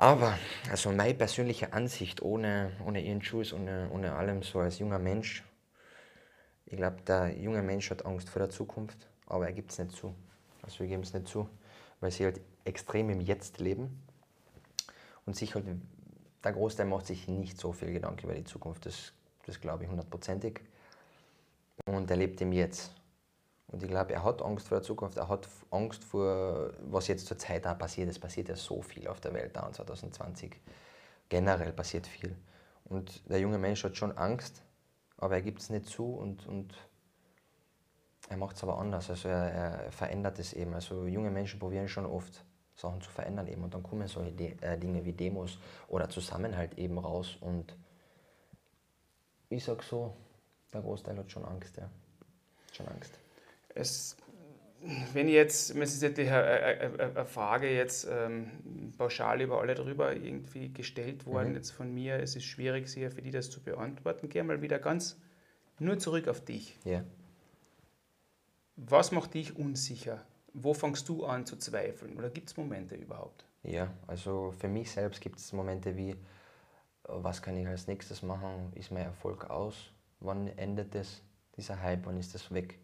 Aber, also meine persönliche Ansicht, ohne, ohne Ian Jules, ohne, ohne allem, so als junger Mensch, ich glaube, der junge Mensch hat Angst vor der Zukunft, aber er gibt es nicht zu. Also wir geben es nicht zu, weil sie halt extrem im Jetzt leben und sich halt, der Großteil macht sich nicht so viel Gedanken über die Zukunft, das, das glaube ich hundertprozentig. Und er lebt im Jetzt. Und ich glaube, er hat Angst vor der Zukunft, er hat Angst vor, was jetzt zur Zeit auch passiert. Es passiert ja so viel auf der Welt da in 2020. Generell passiert viel. Und der junge Mensch hat schon Angst, aber er gibt es nicht zu und, und er macht es aber anders. Also er, er, verändert es eben. Also junge Menschen probieren schon oft Sachen zu verändern eben und dann kommen solche De äh, Dinge wie Demos oder Zusammenhalt eben raus und ich sag so, der Großteil hat schon Angst, ja. Schon Angst es, wenn jetzt, es ist ja die, eine Frage jetzt ähm, pauschal über alle drüber irgendwie gestellt worden, mhm. jetzt von mir, es ist schwierig, sicher für die das zu beantworten. Geh mal wieder ganz nur zurück auf dich. Ja. Was macht dich unsicher? Wo fängst du an zu zweifeln? Oder gibt es Momente überhaupt? Ja, also für mich selbst gibt es Momente wie, was kann ich als nächstes machen? Ist mein Erfolg aus? Wann endet das, dieser Hype? Wann ist das weg?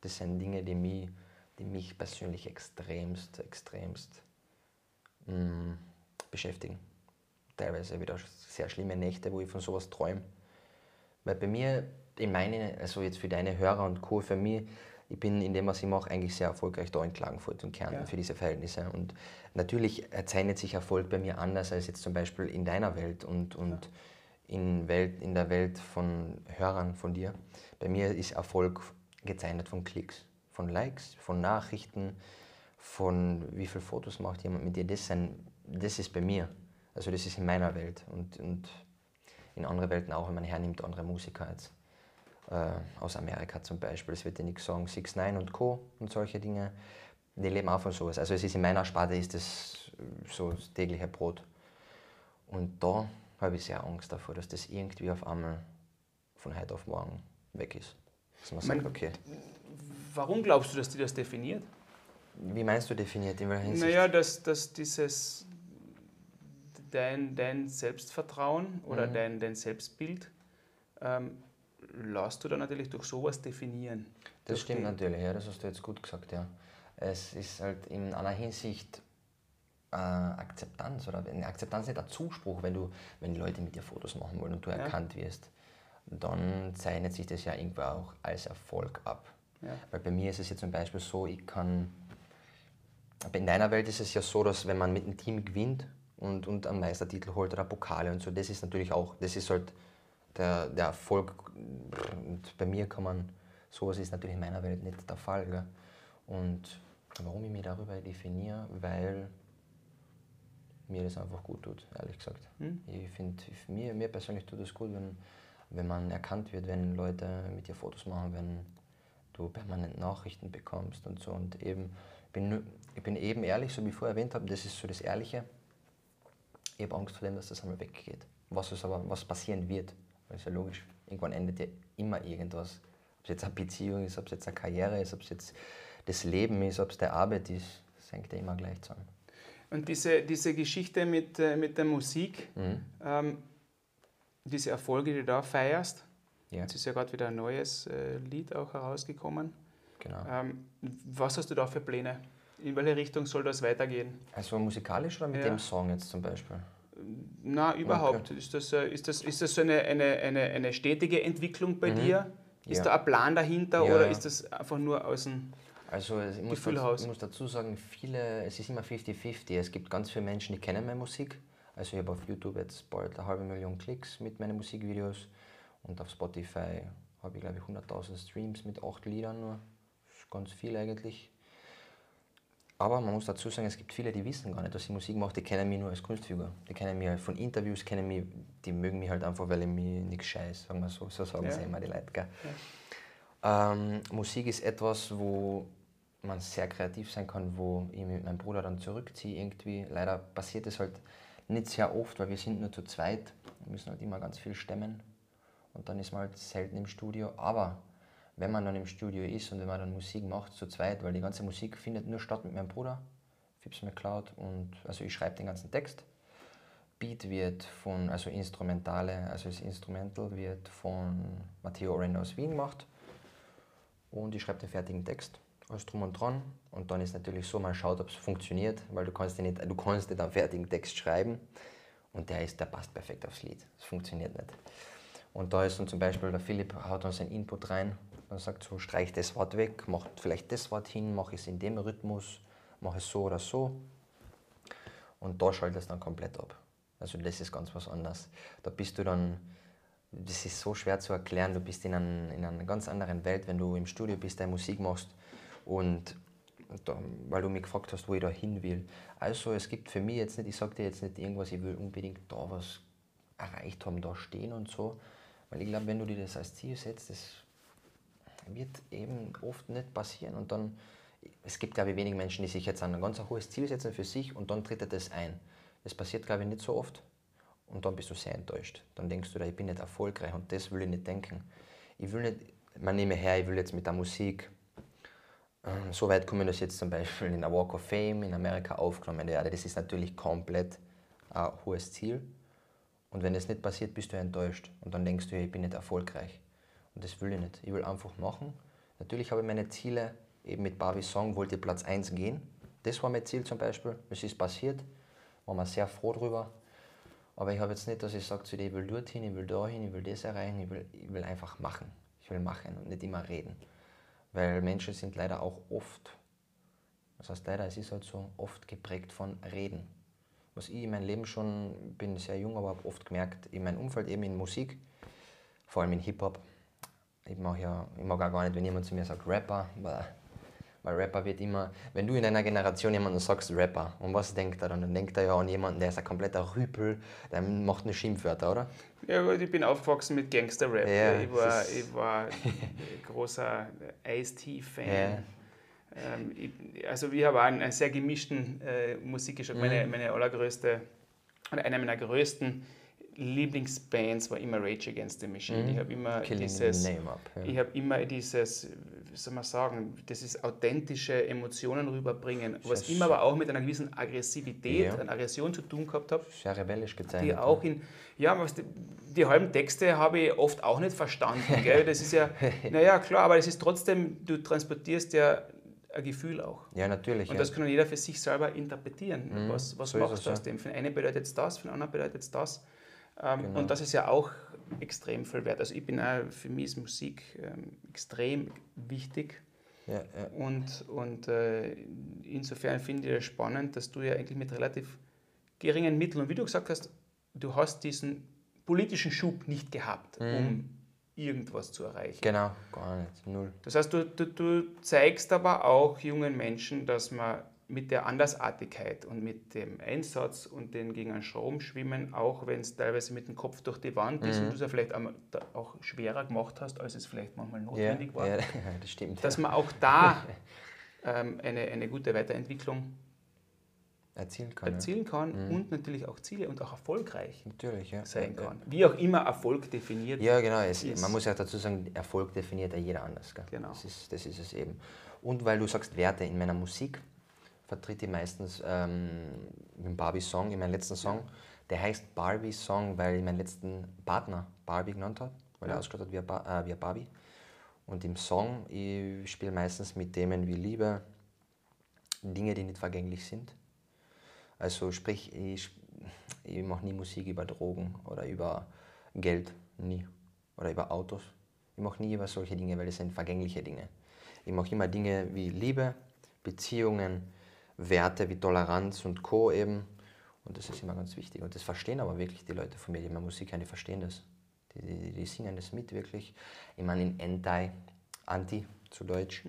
Das sind Dinge, die mich, die mich persönlich extremst, extremst mh, mm, beschäftigen. Teilweise wieder sehr schlimme Nächte, wo ich von sowas träume. Weil bei mir, in meine, also jetzt für deine Hörer und Co., für mich, ich bin in dem, was ich mache, eigentlich sehr erfolgreich da in Klagenfurt und Kärnten ja. für diese Verhältnisse. Und natürlich zeichnet sich Erfolg bei mir anders als jetzt zum Beispiel in deiner Welt und, und ja. in, Welt, in der Welt von Hörern von dir. Bei mir ist Erfolg gezeichnet von Klicks, von Likes, von Nachrichten, von wie viele Fotos macht jemand mit dir, das, sind, das ist bei mir. Also das ist in meiner Welt und, und in anderen Welten auch, wenn man hernimmt, andere Musiker jetzt. Äh, aus Amerika zum Beispiel, das wird ja nichts sagen, 6 9 und Co. und solche Dinge, die leben auch von sowas. Also es ist in meiner Sparte ist das so das tägliche Brot. Und da habe ich sehr Angst davor, dass das irgendwie auf einmal von heute auf morgen weg ist. Dass man sagt, okay. Warum glaubst du, dass die das definiert? Wie meinst du definiert? In welcher Hinsicht? Naja, dass, dass dieses dein, dein Selbstvertrauen oder mhm. dein, dein Selbstbild ähm, lässt du dann natürlich durch sowas definieren. Das stimmt natürlich, ja, das hast du jetzt gut gesagt, ja. Es ist halt in einer Hinsicht äh, Akzeptanz oder eine Akzeptanz nicht ein Zuspruch, wenn du, wenn die Leute mit dir Fotos machen wollen und du ja. erkannt wirst, dann zeichnet sich das ja irgendwo auch als Erfolg ab. Ja. Weil bei mir ist es jetzt zum Beispiel so, ich kann, in deiner Welt ist es ja so, dass wenn man mit einem Team gewinnt und, und einen Meistertitel holt oder Pokale und so, das ist natürlich auch, das ist halt der, der Erfolg. Und bei mir kann man, sowas ist natürlich in meiner Welt nicht der Fall. Gell? Und warum ich mich darüber definiere, weil mir das einfach gut tut, ehrlich gesagt. Hm? Ich finde, mir, mir persönlich tut es gut, wenn, wenn man erkannt wird, wenn Leute mit dir Fotos machen, wenn du permanent Nachrichten bekommst und so. Und eben, ich bin, ich bin eben ehrlich, so wie ich vorher erwähnt habe, das ist so das Ehrliche. Ich habe Angst vor dem, dass das einmal weggeht. Was, es aber, was passieren wird, das ist ja logisch. Irgendwann endet ja immer irgendwas. Ob es jetzt eine Beziehung ist, ob es jetzt eine Karriere ist, ob es jetzt das Leben ist, ob es der Arbeit ist, das hängt ja immer gleich zusammen. Und diese, diese Geschichte mit, äh, mit der Musik, mhm. ähm, diese Erfolge, die du da feierst, ja. jetzt ist ja gerade wieder ein neues äh, Lied auch herausgekommen. Genau. Ähm, was hast du da für Pläne? In welche Richtung soll das weitergehen? Also musikalisch oder mit ja. dem Song jetzt zum Beispiel? Na, überhaupt. Okay. Ist, das, äh, ist, das, ist das so eine, eine, eine, eine stetige Entwicklung bei mhm. dir? Ist ja. da ein Plan dahinter ja. oder ist das einfach nur aus dem also ich muss, dazu, ich muss dazu sagen, viele, es ist immer 50-50. Es gibt ganz viele Menschen, die kennen meine Musik. Also ich habe auf YouTube jetzt bald eine halbe Million Klicks mit meinen Musikvideos und auf Spotify habe ich glaube ich 100.000 Streams mit acht Liedern nur. Das ist ganz viel eigentlich. Aber man muss dazu sagen, es gibt viele, die wissen gar nicht, dass ich Musik mache, die kennen mich nur als Kunstfigur. Die kennen mich halt von Interviews, kennen mich, die mögen mich halt einfach, weil ich mich nichts scheiß, sagen wir so. So sagen ja. sie immer die Leute. Gell? Ja. Ähm, Musik ist etwas, wo man sehr kreativ sein kann, wo ich mit meinem Bruder dann zurückziehe irgendwie. Leider passiert es halt nicht sehr oft, weil wir sind nur zu zweit. Wir müssen halt immer ganz viel stemmen. Und dann ist man halt selten im Studio. Aber wenn man dann im Studio ist und wenn man dann Musik macht, zu zweit, weil die ganze Musik findet nur statt mit meinem Bruder, Fips McCloud, und also ich schreibe den ganzen Text. Beat wird von, also Instrumentale, also das Instrumental wird von Matteo Orendo aus Wien gemacht und ich schreibe den fertigen Text, alles drum und dran und dann ist natürlich so, man schaut, ob es funktioniert, weil du kannst, nicht, du kannst nicht einen fertigen Text schreiben und der, ist, der passt perfekt aufs Lied, es funktioniert nicht. Und da ist dann zum Beispiel der Philipp haut dann seinen Input rein man sagt so, streich das Wort weg, mach vielleicht das Wort hin, mach es in dem Rhythmus, mach es so oder so. Und da schaltet es dann komplett ab. Also das ist ganz was anderes. Da bist du dann, das ist so schwer zu erklären, du bist in, ein, in einer ganz anderen Welt, wenn du im Studio bist, deine Musik machst und da, weil du mich gefragt hast, wo ich da hin will. Also es gibt für mich jetzt nicht, ich sage dir jetzt nicht irgendwas, ich will unbedingt da was erreicht haben, da stehen und so. Weil ich glaube, wenn du dir das als Ziel setzt, das wird eben oft nicht passieren. Und dann, es gibt, glaube ich, wenig Menschen, die sich jetzt ein ganz hohes Ziel setzen für sich und dann tritt er das ein. Das passiert, glaube ich, nicht so oft. Und dann bist du sehr enttäuscht. Dann denkst du, ich bin nicht erfolgreich und das will ich nicht denken. Ich will nicht, man nehme her, ich will jetzt mit der Musik äh, so weit kommen, dass jetzt zum Beispiel in der Walk of Fame in Amerika aufgenommen werde. Das ist natürlich komplett ein hohes Ziel. Und wenn das nicht passiert, bist du enttäuscht. Und dann denkst du, ich bin nicht erfolgreich. Und das will ich nicht. Ich will einfach machen. Natürlich habe ich meine Ziele, eben mit Barbie Song wollte ich Platz 1 gehen. Das war mein Ziel zum Beispiel. Es ist passiert. War mir sehr froh drüber. Aber ich habe jetzt nicht, dass ich sage zu dir, ich will dorthin, ich will dahin, ich will das erreichen. Ich will, ich will einfach machen. Ich will machen und nicht immer reden. Weil Menschen sind leider auch oft, das heißt leider, es ist halt so, oft geprägt von Reden. Was ich in meinem Leben schon, bin sehr jung, aber habe oft gemerkt, in meinem Umfeld, eben in Musik, vor allem in Hip-Hop, ich mag ja, ich mag auch gar nicht, wenn jemand zu mir sagt Rapper, Weil Rapper wird immer, wenn du in deiner Generation jemanden sagst, Rapper, und was denkt er dann? Dann denkt er ja an jemanden, der ist ein kompletter Rüpel, der macht nur Schimpfwörter, oder? Ja, gut, ich bin aufgewachsen mit Gangster-Rap. Ja, ich, war, ich war großer Ice-T-Fan. Ja. Ähm, ich, also wir haben auch einen, einen sehr gemischten äh, Musikgeschmack. Meine, Mhm. meine allergrößte, oder eine meiner größten Lieblingsbands war immer Rage Against the Machine. Ich habe immer Mhm. Killing dieses... name up. Ja. Ich habe immer dieses, soll man sagen, das ist authentische Emotionen rüberbringen, was immer aber auch mit einer gewissen Aggressivität, Ja. einer Aggression zu tun gehabt habe, Sehr rebellisch gezeichnet. die auch in, ja, was die, die halben Texte habe ich oft auch nicht verstanden, gell? das ist ja, naja, klar, aber es ist trotzdem, du transportierst ja ein Gefühl auch. ja, natürlich. Und ja. das kann jeder für sich selber interpretieren. Was, was so du aus ja. dem? Für den einen bedeutet es das, für den anderen bedeutet es das. Ähm, Genau. Und das ist ja auch extrem viel wert. Also ich bin auch, für mich ist Musik ähm, extrem wichtig. ja, ja. Und, und äh, insofern finde ich es spannend, dass du ja eigentlich mit relativ geringen Mitteln, und wie du gesagt hast, du hast diesen politischen Schub nicht gehabt, um irgendwas zu erreichen. Genau, gar nicht. Null. Das heißt, du, du, du zeigst aber auch jungen Menschen, dass man mit der Andersartigkeit und mit dem Einsatz und den gegen einen Strom schwimmen, auch wenn es teilweise mit dem Kopf durch die Wand ist und du es ja vielleicht auch schwerer gemacht hast, als es vielleicht manchmal Ja, notwendig war, ja, das stimmt. dass man auch da ähm, eine, eine gute Weiterentwicklung erzielen kann. erzielen kann und natürlich auch Ziele und auch erfolgreich Ja. Ja. sein ja, kann. Wie auch immer Erfolg definiert. Ja, genau. Es, ist. man muss ja dazu sagen, Erfolg definiert ja jeder anders. Gell? Genau. Das, ist, das ist es eben. Und weil du sagst Werte in meiner Musik, vertritt ich meistens ähm, den Barbie-Song, in meinem letzten Song. Der heißt Barbie-Song, weil ich meinen letzten Partner Barbie genannt habe, weil er Ja. ausgeschaut hat wie, Ba- äh, wie Barbie. Und im Song, ich spiele meistens mit Themen wie Liebe, Dinge, die nicht vergänglich sind. Also sprich, ich, ich mache nie Musik über Drogen oder über Geld, nie. Oder über Autos. Ich mache nie über solche Dinge, weil das sind vergängliche Dinge. Ich mache immer Dinge wie Liebe, Beziehungen, Werte wie Toleranz und Co. eben. Und das ist immer ganz wichtig. Und das verstehen aber wirklich die Leute von mir, die meine Musik hören, die verstehen das. Die, die, die singen das mit wirklich. Ich meine in Anti, Anti zu Deutsch,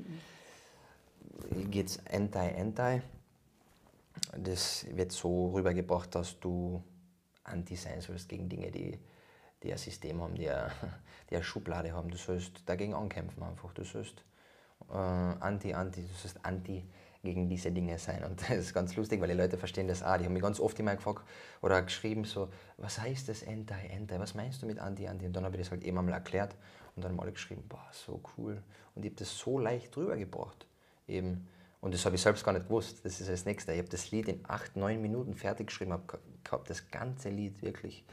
geht es Anti, Anti. Das wird so rübergebracht, dass du anti sein sollst gegen Dinge, die, die ein System haben, die eine, die eine Schublade haben. Du sollst dagegen ankämpfen einfach. Du sollst äh, anti, anti, du sollst anti gegen diese Dinge sein. Und das ist ganz lustig, weil die Leute verstehen das auch. Die haben mich ganz oft immer gefragt oder geschrieben so, was heißt das anti, anti, was meinst du mit anti, anti? Und dann habe ich das halt eben einmal erklärt und dann haben alle geschrieben, boah, so cool. Und ich habe das so leicht rübergebracht eben. Und das habe ich selbst gar nicht gewusst. Das ist das Nächste. Ich habe das Lied in acht, neun Minuten fertig geschrieben, habe das ganze Lied wirklich.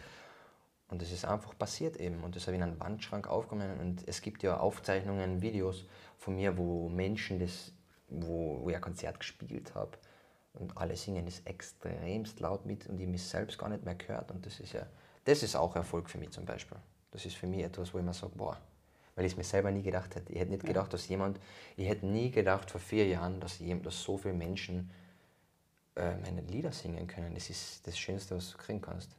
Und das ist einfach passiert eben. Und das habe ich in einen Wandschrank aufgenommen. Und es gibt ja Aufzeichnungen, Videos von mir, wo Menschen das, wo, wo ich ein Konzert gespielt habe. Und alle singen das extremst laut mit und ich mich selbst gar nicht mehr gehört. Und das ist ja, das ist auch Erfolg für mich zum Beispiel. Das ist für mich etwas, wo ich mir sage, boah, weil ich es mir selber nie gedacht hätte. Ich hätte nicht gedacht, dass jemand, ich hätte nie gedacht vor vier Jahren, dass, jem- dass so viele Menschen äh, meine Lieder singen können. Das ist das Schönste, was du kriegen kannst.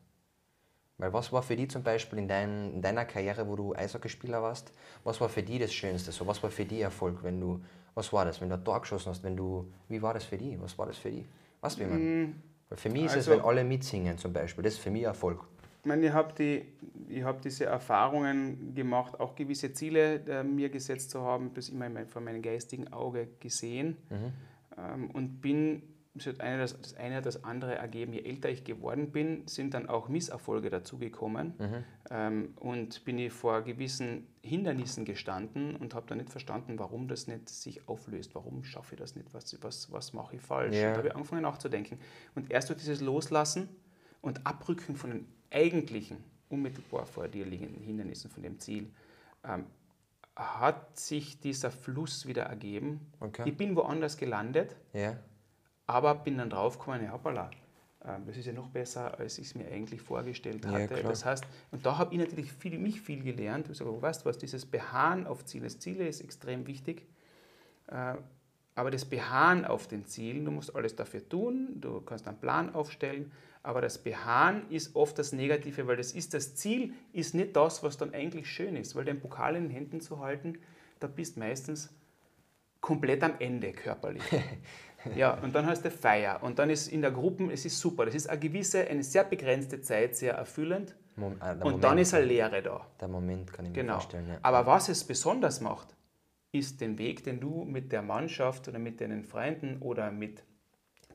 Weil was war für die zum Beispiel in, dein, in deiner Karriere, wo du Eishockeyspieler warst, was war für die das Schönste? So, was war für die Erfolg, wenn du, was war das, wenn du ein Tor geschossen hast, wenn du, wie war das für die? Was war das für die? Was will man? Weil für mich ist also- es, wenn alle mitsingen zum Beispiel, das ist für mich Erfolg. Ich meine, ich habe die, ich hab diese Erfahrungen gemacht, auch gewisse Ziele äh, mir gesetzt zu haben, das immer in mein, vor meinem geistigen Auge gesehen ähm, und bin, eine das, das eine hat das andere ergeben. Je älter ich geworden bin, sind dann auch Misserfolge dazugekommen ähm, und bin ich vor gewissen Hindernissen gestanden und habe dann nicht verstanden, warum das nicht sich auflöst, warum schaffe ich das nicht, was, was, was mache ich falsch. Ja. Und da habe ich angefangen nachzudenken. Und erst durch dieses Loslassen und Abrücken von den eigentlichen, unmittelbar vor dir liegenden Hindernissen von dem Ziel, ähm, hat sich dieser Fluss wieder ergeben. Okay. Ich bin woanders gelandet, Ja, aber bin dann draufgekommen, ja, hoppala, ähm, das ist ja noch besser, als ich es mir eigentlich vorgestellt Ja, hatte. klar. das heißt, und da habe ich natürlich viel, mich viel gelernt. Ich sage, weißt du was, dieses Beharren auf Ziele, das Ziele ist extrem wichtig. Äh, aber das Beharren auf den Zielen, du musst alles dafür tun, du kannst einen Plan aufstellen, aber das Beharren ist oft das Negative, weil das ist das Ziel, ist nicht das, was dann eigentlich schön ist, weil den Pokal in den Händen zu halten, da bist meistens komplett am Ende körperlich. ja, und dann hast du Feier und dann ist in der Gruppe, es ist super, das ist eine gewisse, eine sehr begrenzte Zeit, sehr erfüllend Mom der und Moment, dann ist eine Leere da. Der Moment kann ich mir Genau. vorstellen. Ja. Aber was es besonders macht, ist den Weg, den du mit der Mannschaft oder mit deinen Freunden oder mit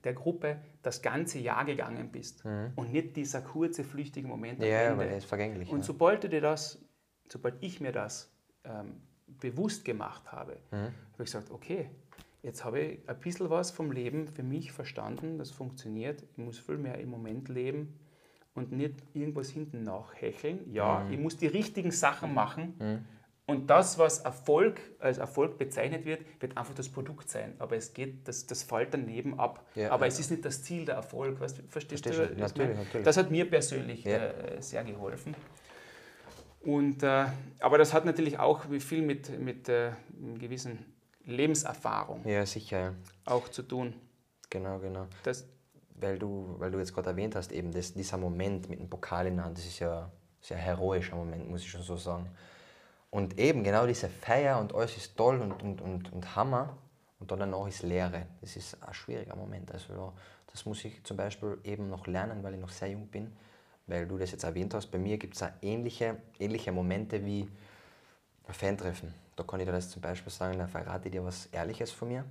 der Gruppe das ganze Jahr gegangen bist und nicht dieser kurze, flüchtige Moment am Mhm. ja, Ende. aber der ist vergänglich. Und ja. sobald du dir das, sobald ich mir das ähm, bewusst gemacht habe, Mhm. habe ich gesagt, okay, jetzt habe ich ein bisschen was vom Leben für mich verstanden, das funktioniert, ich muss viel mehr im Moment leben und nicht irgendwas hinten nachhecheln. Ja, Mhm. ich muss die richtigen Sachen machen und das, was Erfolg als Erfolg bezeichnet wird, wird einfach das Produkt sein. Aber es geht, das, das fällt daneben ab. Ja, Aber ja. es ist nicht das Ziel der Erfolg. Weißt, verstehst Verstehe du? Natürlich, natürlich. Das hat mir persönlich Ja. äh, sehr geholfen. Und, äh, aber das hat natürlich auch wie viel mit, mit äh, gewissen Lebenserfahrung ja, sicher. Ja. auch zu tun. Genau, genau. Das, Weil du, weil du jetzt gerade erwähnt hast, eben das, dieser Moment mit dem Pokal in der Hand, das ist ja ein sehr heroischer Moment, muss ich schon so sagen. Und eben genau diese Feier und alles ist toll und, und, und, und Hammer und dann danach ist Leere. Das ist ein schwieriger Moment. Also das muss ich zum Beispiel eben noch lernen, weil ich noch sehr jung bin. Weil du das jetzt erwähnt hast, bei mir gibt es ähnliche, ähnliche Momente wie bei Fantreffen. Da kann ich dir das zum Beispiel sagen, da verrate ich dir was Ehrliches von mir.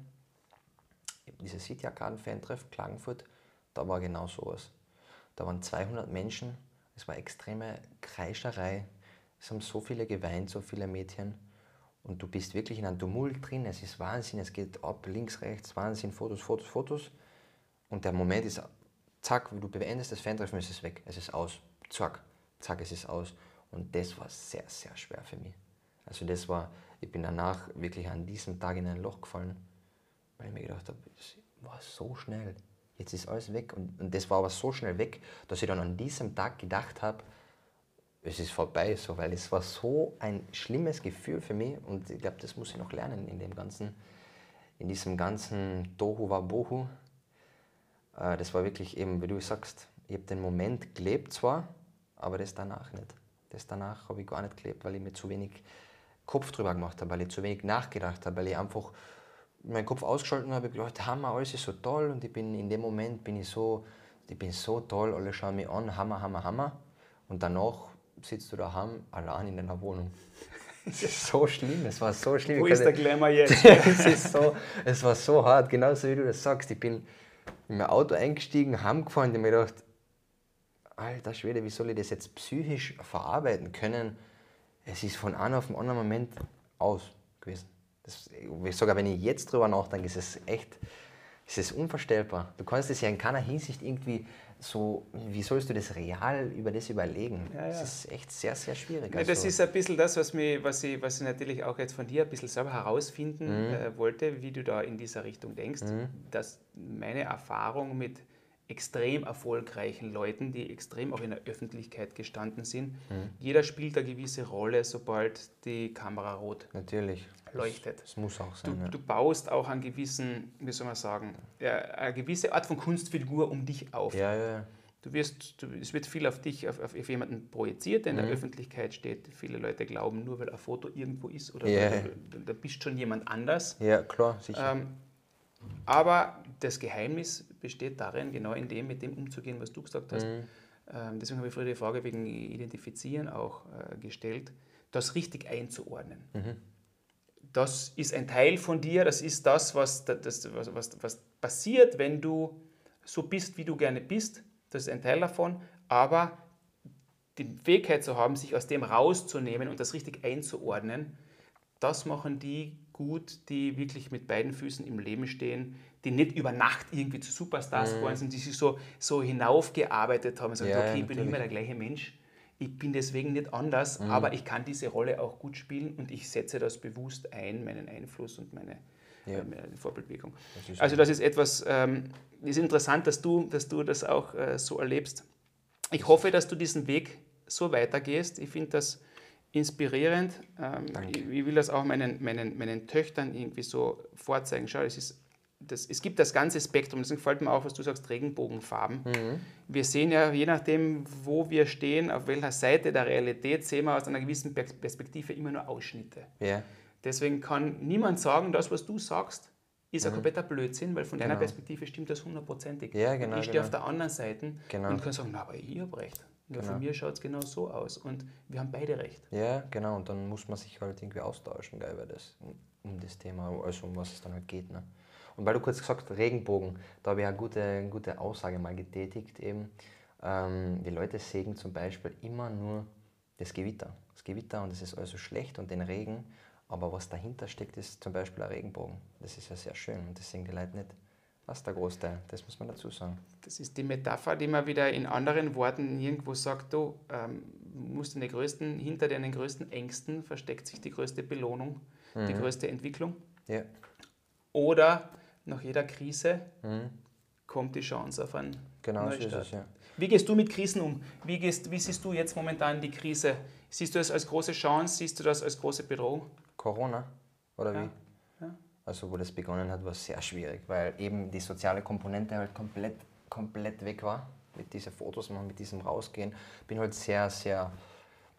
Diese City Arcaden Fantreff Klagenfurt, da war genau sowas. Da waren 200 Menschen, es war extreme Kreischerei, es haben so viele geweint, so viele Mädchen. Und du bist wirklich in einem Tumult drin, es ist Wahnsinn, es geht ab, links, rechts, Wahnsinn, Fotos, Fotos, Fotos. Und der Moment ist, zack, du beendest das Fantreffen, ist weg, es ist aus. Zack, zack, es ist aus. Und das war sehr, sehr schwer für mich. Also das war, ich bin danach wirklich an diesem Tag in ein Loch gefallen, weil ich mir gedacht habe, es war so schnell. Jetzt ist alles weg. Und, und das war aber so schnell weg, dass ich dann an diesem Tag gedacht habe, es ist vorbei, so, weil es war so ein schlimmes Gefühl für mich und ich glaube, das muss ich noch lernen in dem ganzen, in diesem ganzen Tohu Wabohu. Äh, das war wirklich eben, wie du sagst, ich habe den Moment gelebt zwar, aber das danach nicht. Das danach habe ich gar nicht gelebt, weil ich mir zu wenig Kopf drüber gemacht habe, weil ich zu wenig nachgedacht habe, weil ich einfach meinen Kopf ausgeschaltet habe, ich gedacht, Hammer, alles ist so toll und ich bin in dem Moment bin ich so, ich bin so toll, alle schauen mich an, Hammer, Hammer, Hammer und danach sitzt du daheim allein in deiner Wohnung. Es ist so schlimm, es war so schlimm. wo ist der Glamour jetzt? es, ist so, es war so hart, genauso wie du das sagst. Ich bin in mein Auto eingestiegen, heimgefahren und ich mir gedacht, alter Schwede, wie soll ich das jetzt psychisch verarbeiten können? Es ist von einem auf den anderen Moment aus gewesen. Das, sogar wenn ich jetzt drüber nachdenke, ist es echt, ist es unvorstellbar. Du kannst es ja in keiner Hinsicht irgendwie so, wie sollst du das real über das überlegen? Ja, Das ja. ist echt sehr, sehr schwierig. Ja, das Also- ist ein bisschen das, was, mich, was, ich, was ich natürlich auch jetzt von dir ein bisschen selber herausfinden Mhm. äh, wollte, wie du da in dieser Richtung denkst. Dass meine Erfahrung mit extrem erfolgreichen Leuten, die extrem auch in der Öffentlichkeit gestanden sind, Mhm. jeder spielt eine gewisse Rolle, sobald die Kamera rot Natürlich. leuchtet. Das muss auch Du, sein. ja. du baust auch einen gewissen, wie soll man sagen, eine gewisse Art von Kunstfigur um dich auf. ja, ja. Du wirst, du, es wird viel auf dich, auf, auf jemanden projiziert, der Mhm. in der Öffentlichkeit steht. Viele Leute glauben, nur weil ein Foto irgendwo ist oder weil du, da bist schon jemand anders. Ja, klar, sicher. Ähm, aber das Geheimnis besteht darin, genau in dem, mit dem umzugehen, was du gesagt hast. Mhm. Ähm, deswegen habe ich früher die Frage wegen Identifizieren auch äh, gestellt, das richtig einzuordnen. Mhm. Das ist ein Teil von dir, das ist das, was, das, was, was, was passiert, wenn du so bist, wie du gerne bist. Das ist ein Teil davon, aber die Fähigkeit zu haben, sich aus dem rauszunehmen und das richtig einzuordnen, das machen die gut, die wirklich mit beiden Füßen im Leben stehen, die nicht über Nacht irgendwie zu Superstars geworden sind, die sich so, so hinaufgearbeitet haben und sagen, Mhm. Ja, okay, ich bin natürlich. immer der gleiche Mensch, ich bin deswegen nicht anders, Mhm. aber ich kann diese Rolle auch gut spielen und ich setze das bewusst ein, meinen Einfluss und meine, Ja. äh, meine Vorbildwirkung. Das Also das ist etwas, ähm, ist interessant, dass du, dass du das auch äh, so erlebst. Ich hoffe, dass du diesen Weg so weitergehst. Ich finde das inspirierend. Ähm, ich, ich will das auch meinen, meinen, meinen Töchtern irgendwie so vorzeigen. Schau, es, ist, das, es gibt das ganze Spektrum. Deswegen gefällt mir auch, was du sagst, Regenbogenfarben. Mhm. Wir sehen ja, je nachdem, wo wir stehen, auf welcher Seite der Realität, sehen wir aus einer gewissen Pers- Perspektive immer nur Ausschnitte. Ja, Deswegen kann niemand sagen, das, was du sagst, ist ein kompletter Blödsinn, weil von deiner Genau. Perspektive stimmt das hundertprozentig. Ja, genau, Und ich stehe genau. auf der anderen Seite Genau. und kann sagen, na, aber ich habe recht. Ja, Genau. Von mir schaut es genau so aus und wir haben beide recht. Ja, genau, und dann muss man sich halt irgendwie austauschen, gell, über das, um das Thema, also um was es dann halt geht. Ne? Und weil du kurz gesagt hast, Regenbogen, da habe ich eine gute, gute Aussage mal getätigt eben. Ähm, die Leute sägen zum Beispiel immer nur das Gewitter. Das Gewitter und das ist also schlecht und den Regen, aber was dahinter steckt, ist zum Beispiel ein Regenbogen. Das ist ja sehr schön und das sehen die Leute nicht. Das ist der Großteil, das muss man dazu sagen. Das ist die Metapher, die man wieder in anderen Worten irgendwo sagt, du ähm, musst in den größten, hinter deinen größten Ängsten versteckt sich die größte Belohnung, Mhm. die größte Entwicklung. Ja, Oder nach jeder Krise kommt die Chance auf einen Mhm. genau so ist Neustart. es, ja. Wie gehst du mit Krisen um? Wie, gehst, wie siehst du jetzt momentan die Krise? Siehst du das als große Chance? Siehst du das als große Bedrohung? Corona, oder Ja, wie? ja. Also wo das begonnen hat, war es sehr schwierig, weil eben die soziale Komponente halt komplett, komplett weg war. Mit diesen Fotos machen, mit diesem Rausgehen. Bin halt sehr, sehr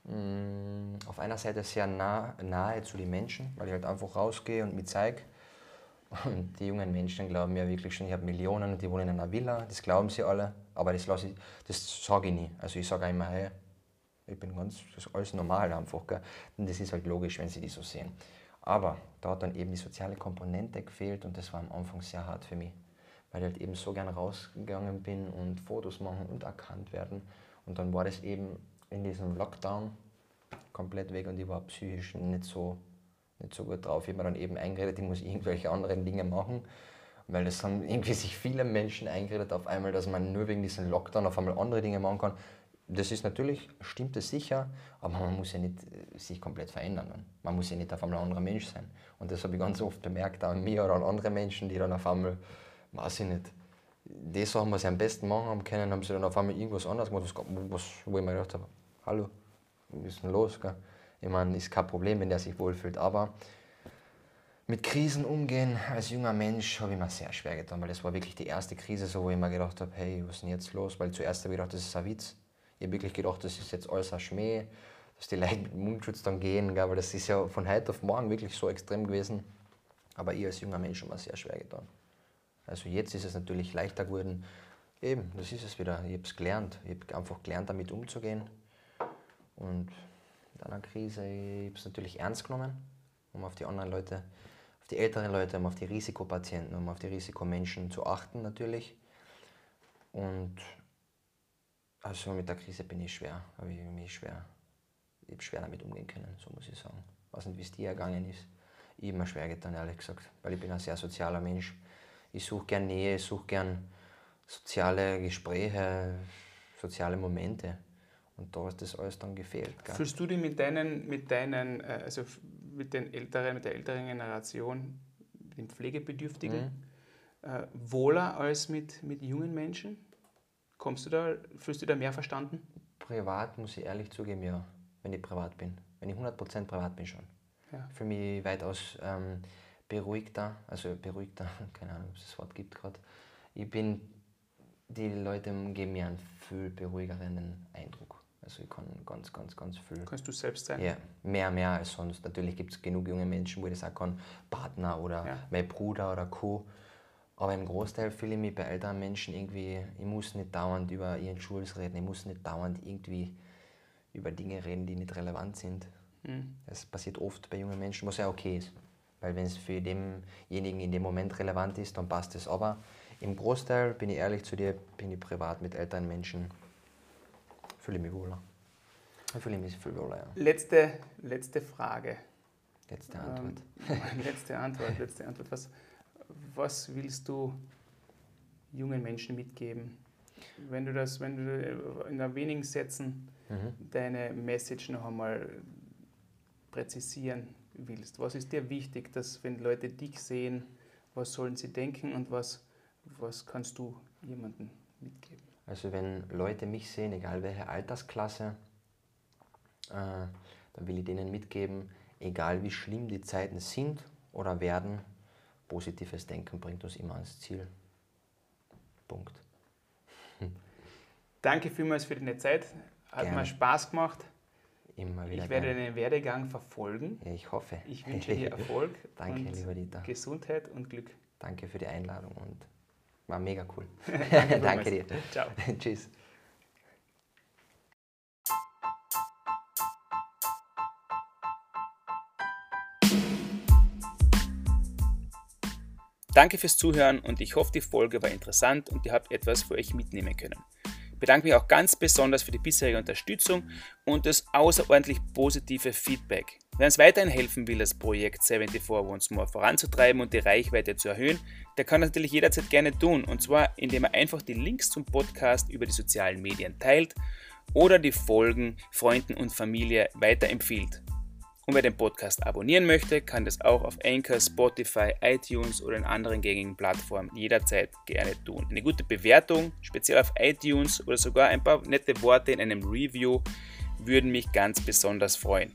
mh, auf einer Seite sehr nah, nahe zu den Menschen, weil ich halt einfach rausgehe und mich zeige. Und die jungen Menschen glauben ja wirklich schon, ich habe Millionen und die wohnen in einer Villa, das glauben sie alle, aber das, lasse ich, das sage ich nie. Also ich sage immer, hey, ich bin ganz, das ist alles normal einfach. Gell? Und das ist halt logisch, wenn sie die so sehen. Aber da hat dann eben die soziale Komponente gefehlt und das war am Anfang sehr hart für mich, weil ich halt eben so gern rausgegangen bin und Fotos machen und erkannt werden. Und dann war das eben in diesem Lockdown komplett weg und ich war psychisch nicht so, nicht so gut drauf. Ich habe mir dann eben eingeredet, ich muss irgendwelche anderen Dinge machen, weil das haben irgendwie sich viele Menschen eingeredet auf einmal, dass man nur wegen diesem Lockdown auf einmal andere Dinge machen kann. Das ist natürlich, stimmt es sicher, aber man muss ja nicht äh, sich komplett verändern. Dann. Man muss ja nicht auf einmal ein anderer Mensch sein. Und das habe ich ganz oft bemerkt, auch an mir oder an andere Menschen, die dann auf einmal, weiß ich nicht, die Sachen, was sie am besten machen haben können, haben sie dann auf einmal irgendwas anderes gemacht, was, was, wo ich mir gedacht habe, hallo, was ist denn los? Gell? Ich meine, ist kein Problem, wenn der sich wohlfühlt, aber mit Krisen umgehen als junger Mensch habe ich mir sehr schwer getan, weil das war wirklich die erste Krise, so, wo ich mir gedacht habe, hey, was ist denn jetzt los? Weil zuerst habe ich gedacht, das ist ein Witz. Ich habe wirklich gedacht, das ist jetzt alles ein Schmäh, dass die Leute mit Mundschutz dann gehen, gell? weil das ist ja von heute auf morgen wirklich so extrem gewesen. Aber ich als junger Mensch habe mir sehr schwer getan. Also jetzt ist es natürlich leichter geworden. Eben, das ist es wieder. Ich habe es gelernt. Ich habe einfach gelernt, damit umzugehen. Und in einer Krise, ich habe es natürlich ernst genommen, um auf die anderen Leute, auf die älteren Leute, um auf die Risikopatienten, um auf die Risikomenschen zu achten natürlich. Und also mit der Krise bin ich schwer, habe ich mich schwer, ich habe schwer damit umgehen können, so muss ich sagen. Ich weiß nicht, wie es dir ergangen ist. Ich habe mir schwer getan, ehrlich gesagt, weil ich bin ein sehr sozialer Mensch. Ich suche gern Nähe, ich suche gern soziale Gespräche, soziale Momente. Und da ist das alles dann gefehlt. Gell? Fühlst du dich mit deinen, mit deinen, äh, also mit den älteren, mit der älteren Generation, den Pflegebedürftigen, Mhm. äh, wohler als mit, mit jungen Menschen? Kommst du da, fühlst du da mehr verstanden? Privat muss ich ehrlich zugeben, ja, wenn ich privat bin. Wenn ich 100% privat bin schon. Ja. Fühle mich weitaus ähm, beruhigter, also beruhigter, keine Ahnung, ob es das Wort gibt gerade. Ich bin, die Leute geben mir einen viel beruhigeren Eindruck. Also ich kann ganz, ganz, ganz viel. Kannst du selbst sein? Ja, mehr, mehr als sonst. Natürlich gibt es genug junge Menschen, wo ich das auch kann, Partner oder Ja. mein Bruder oder Co. Aber im Großteil fühle ich mich bei älteren Menschen irgendwie, ich muss nicht dauernd über ihren Schulz reden, ich muss nicht dauernd irgendwie über Dinge reden, die nicht relevant sind. Mhm. Das passiert oft bei jungen Menschen, was ja okay ist. Weil wenn es für denjenigen in dem Moment relevant ist, dann passt es. Aber im Großteil, bin ich ehrlich zu dir, bin ich privat mit älteren Menschen, fühle ich mich wohler. Ich fühle mich viel wohler, ja. Letzte, letzte Frage. Letzte Antwort. Ähm, letzte Antwort, letzte Antwort. Was, was willst du jungen Menschen mitgeben? Wenn du das, wenn du in ein wenigen Sätzen Mhm. deine Message noch einmal präzisieren willst, was ist dir wichtig, dass wenn Leute dich sehen, was sollen sie denken und was, was kannst du jemandem mitgeben? Also wenn Leute mich sehen, egal welche Altersklasse, äh, dann will ich denen mitgeben, egal wie schlimm die Zeiten sind oder werden, positives Denken bringt uns immer ans Ziel. Punkt. Danke vielmals für deine Zeit. Hat Gerne. mir Spaß gemacht. Immer wieder Ich werde gern. deinen Werdegang verfolgen. Ja, ich hoffe. Ich wünsche dir Erfolg Danke, lieber Dieter. Gesundheit und Glück. Danke für die Einladung und war mega cool. Danke Danke dir. Ciao. Tschüss. Danke fürs Zuhören und ich hoffe, die Folge war interessant und ihr habt etwas für euch mitnehmen können. Bedanke mich auch ganz besonders für die bisherige Unterstützung und das außerordentlich positive Feedback. Wer uns weiterhin helfen will, das Projekt 74 Once More voranzutreiben und die Reichweite zu erhöhen, der kann das natürlich jederzeit gerne tun. Und zwar, indem er einfach die Links zum Podcast über die sozialen Medien teilt oder die Folgen Freunden und Familie weiterempfiehlt. Und wer den Podcast abonnieren möchte, kann das auch auf Anchor, Spotify, iTunes oder in anderen gängigen Plattformen jederzeit gerne tun. Eine gute Bewertung, speziell auf iTunes oder sogar ein paar nette Worte in einem Review würden mich ganz besonders freuen.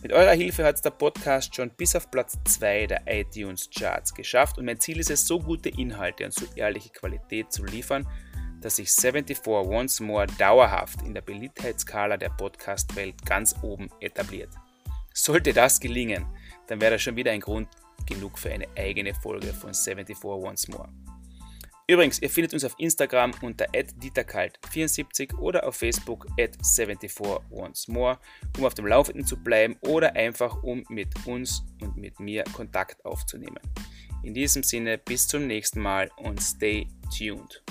Mit eurer Hilfe hat es der Podcast schon bis auf Platz 2 der iTunes Charts geschafft und mein Ziel ist es, so gute Inhalte und so ehrliche Qualität zu liefern, dass sich 74 Once More dauerhaft in der Beliebtheitsskala der Podcast-Welt ganz oben etabliert. Sollte das gelingen, dann wäre das schon wieder ein Grund genug für eine eigene Folge von 74 Once More. Übrigens, ihr findet uns auf Instagram unter dieterkalt74 oder auf Facebook at 74 Once More, um auf dem Laufenden zu bleiben oder einfach um mit uns und mit mir Kontakt aufzunehmen. In diesem Sinne, bis zum nächsten Mal und stay tuned.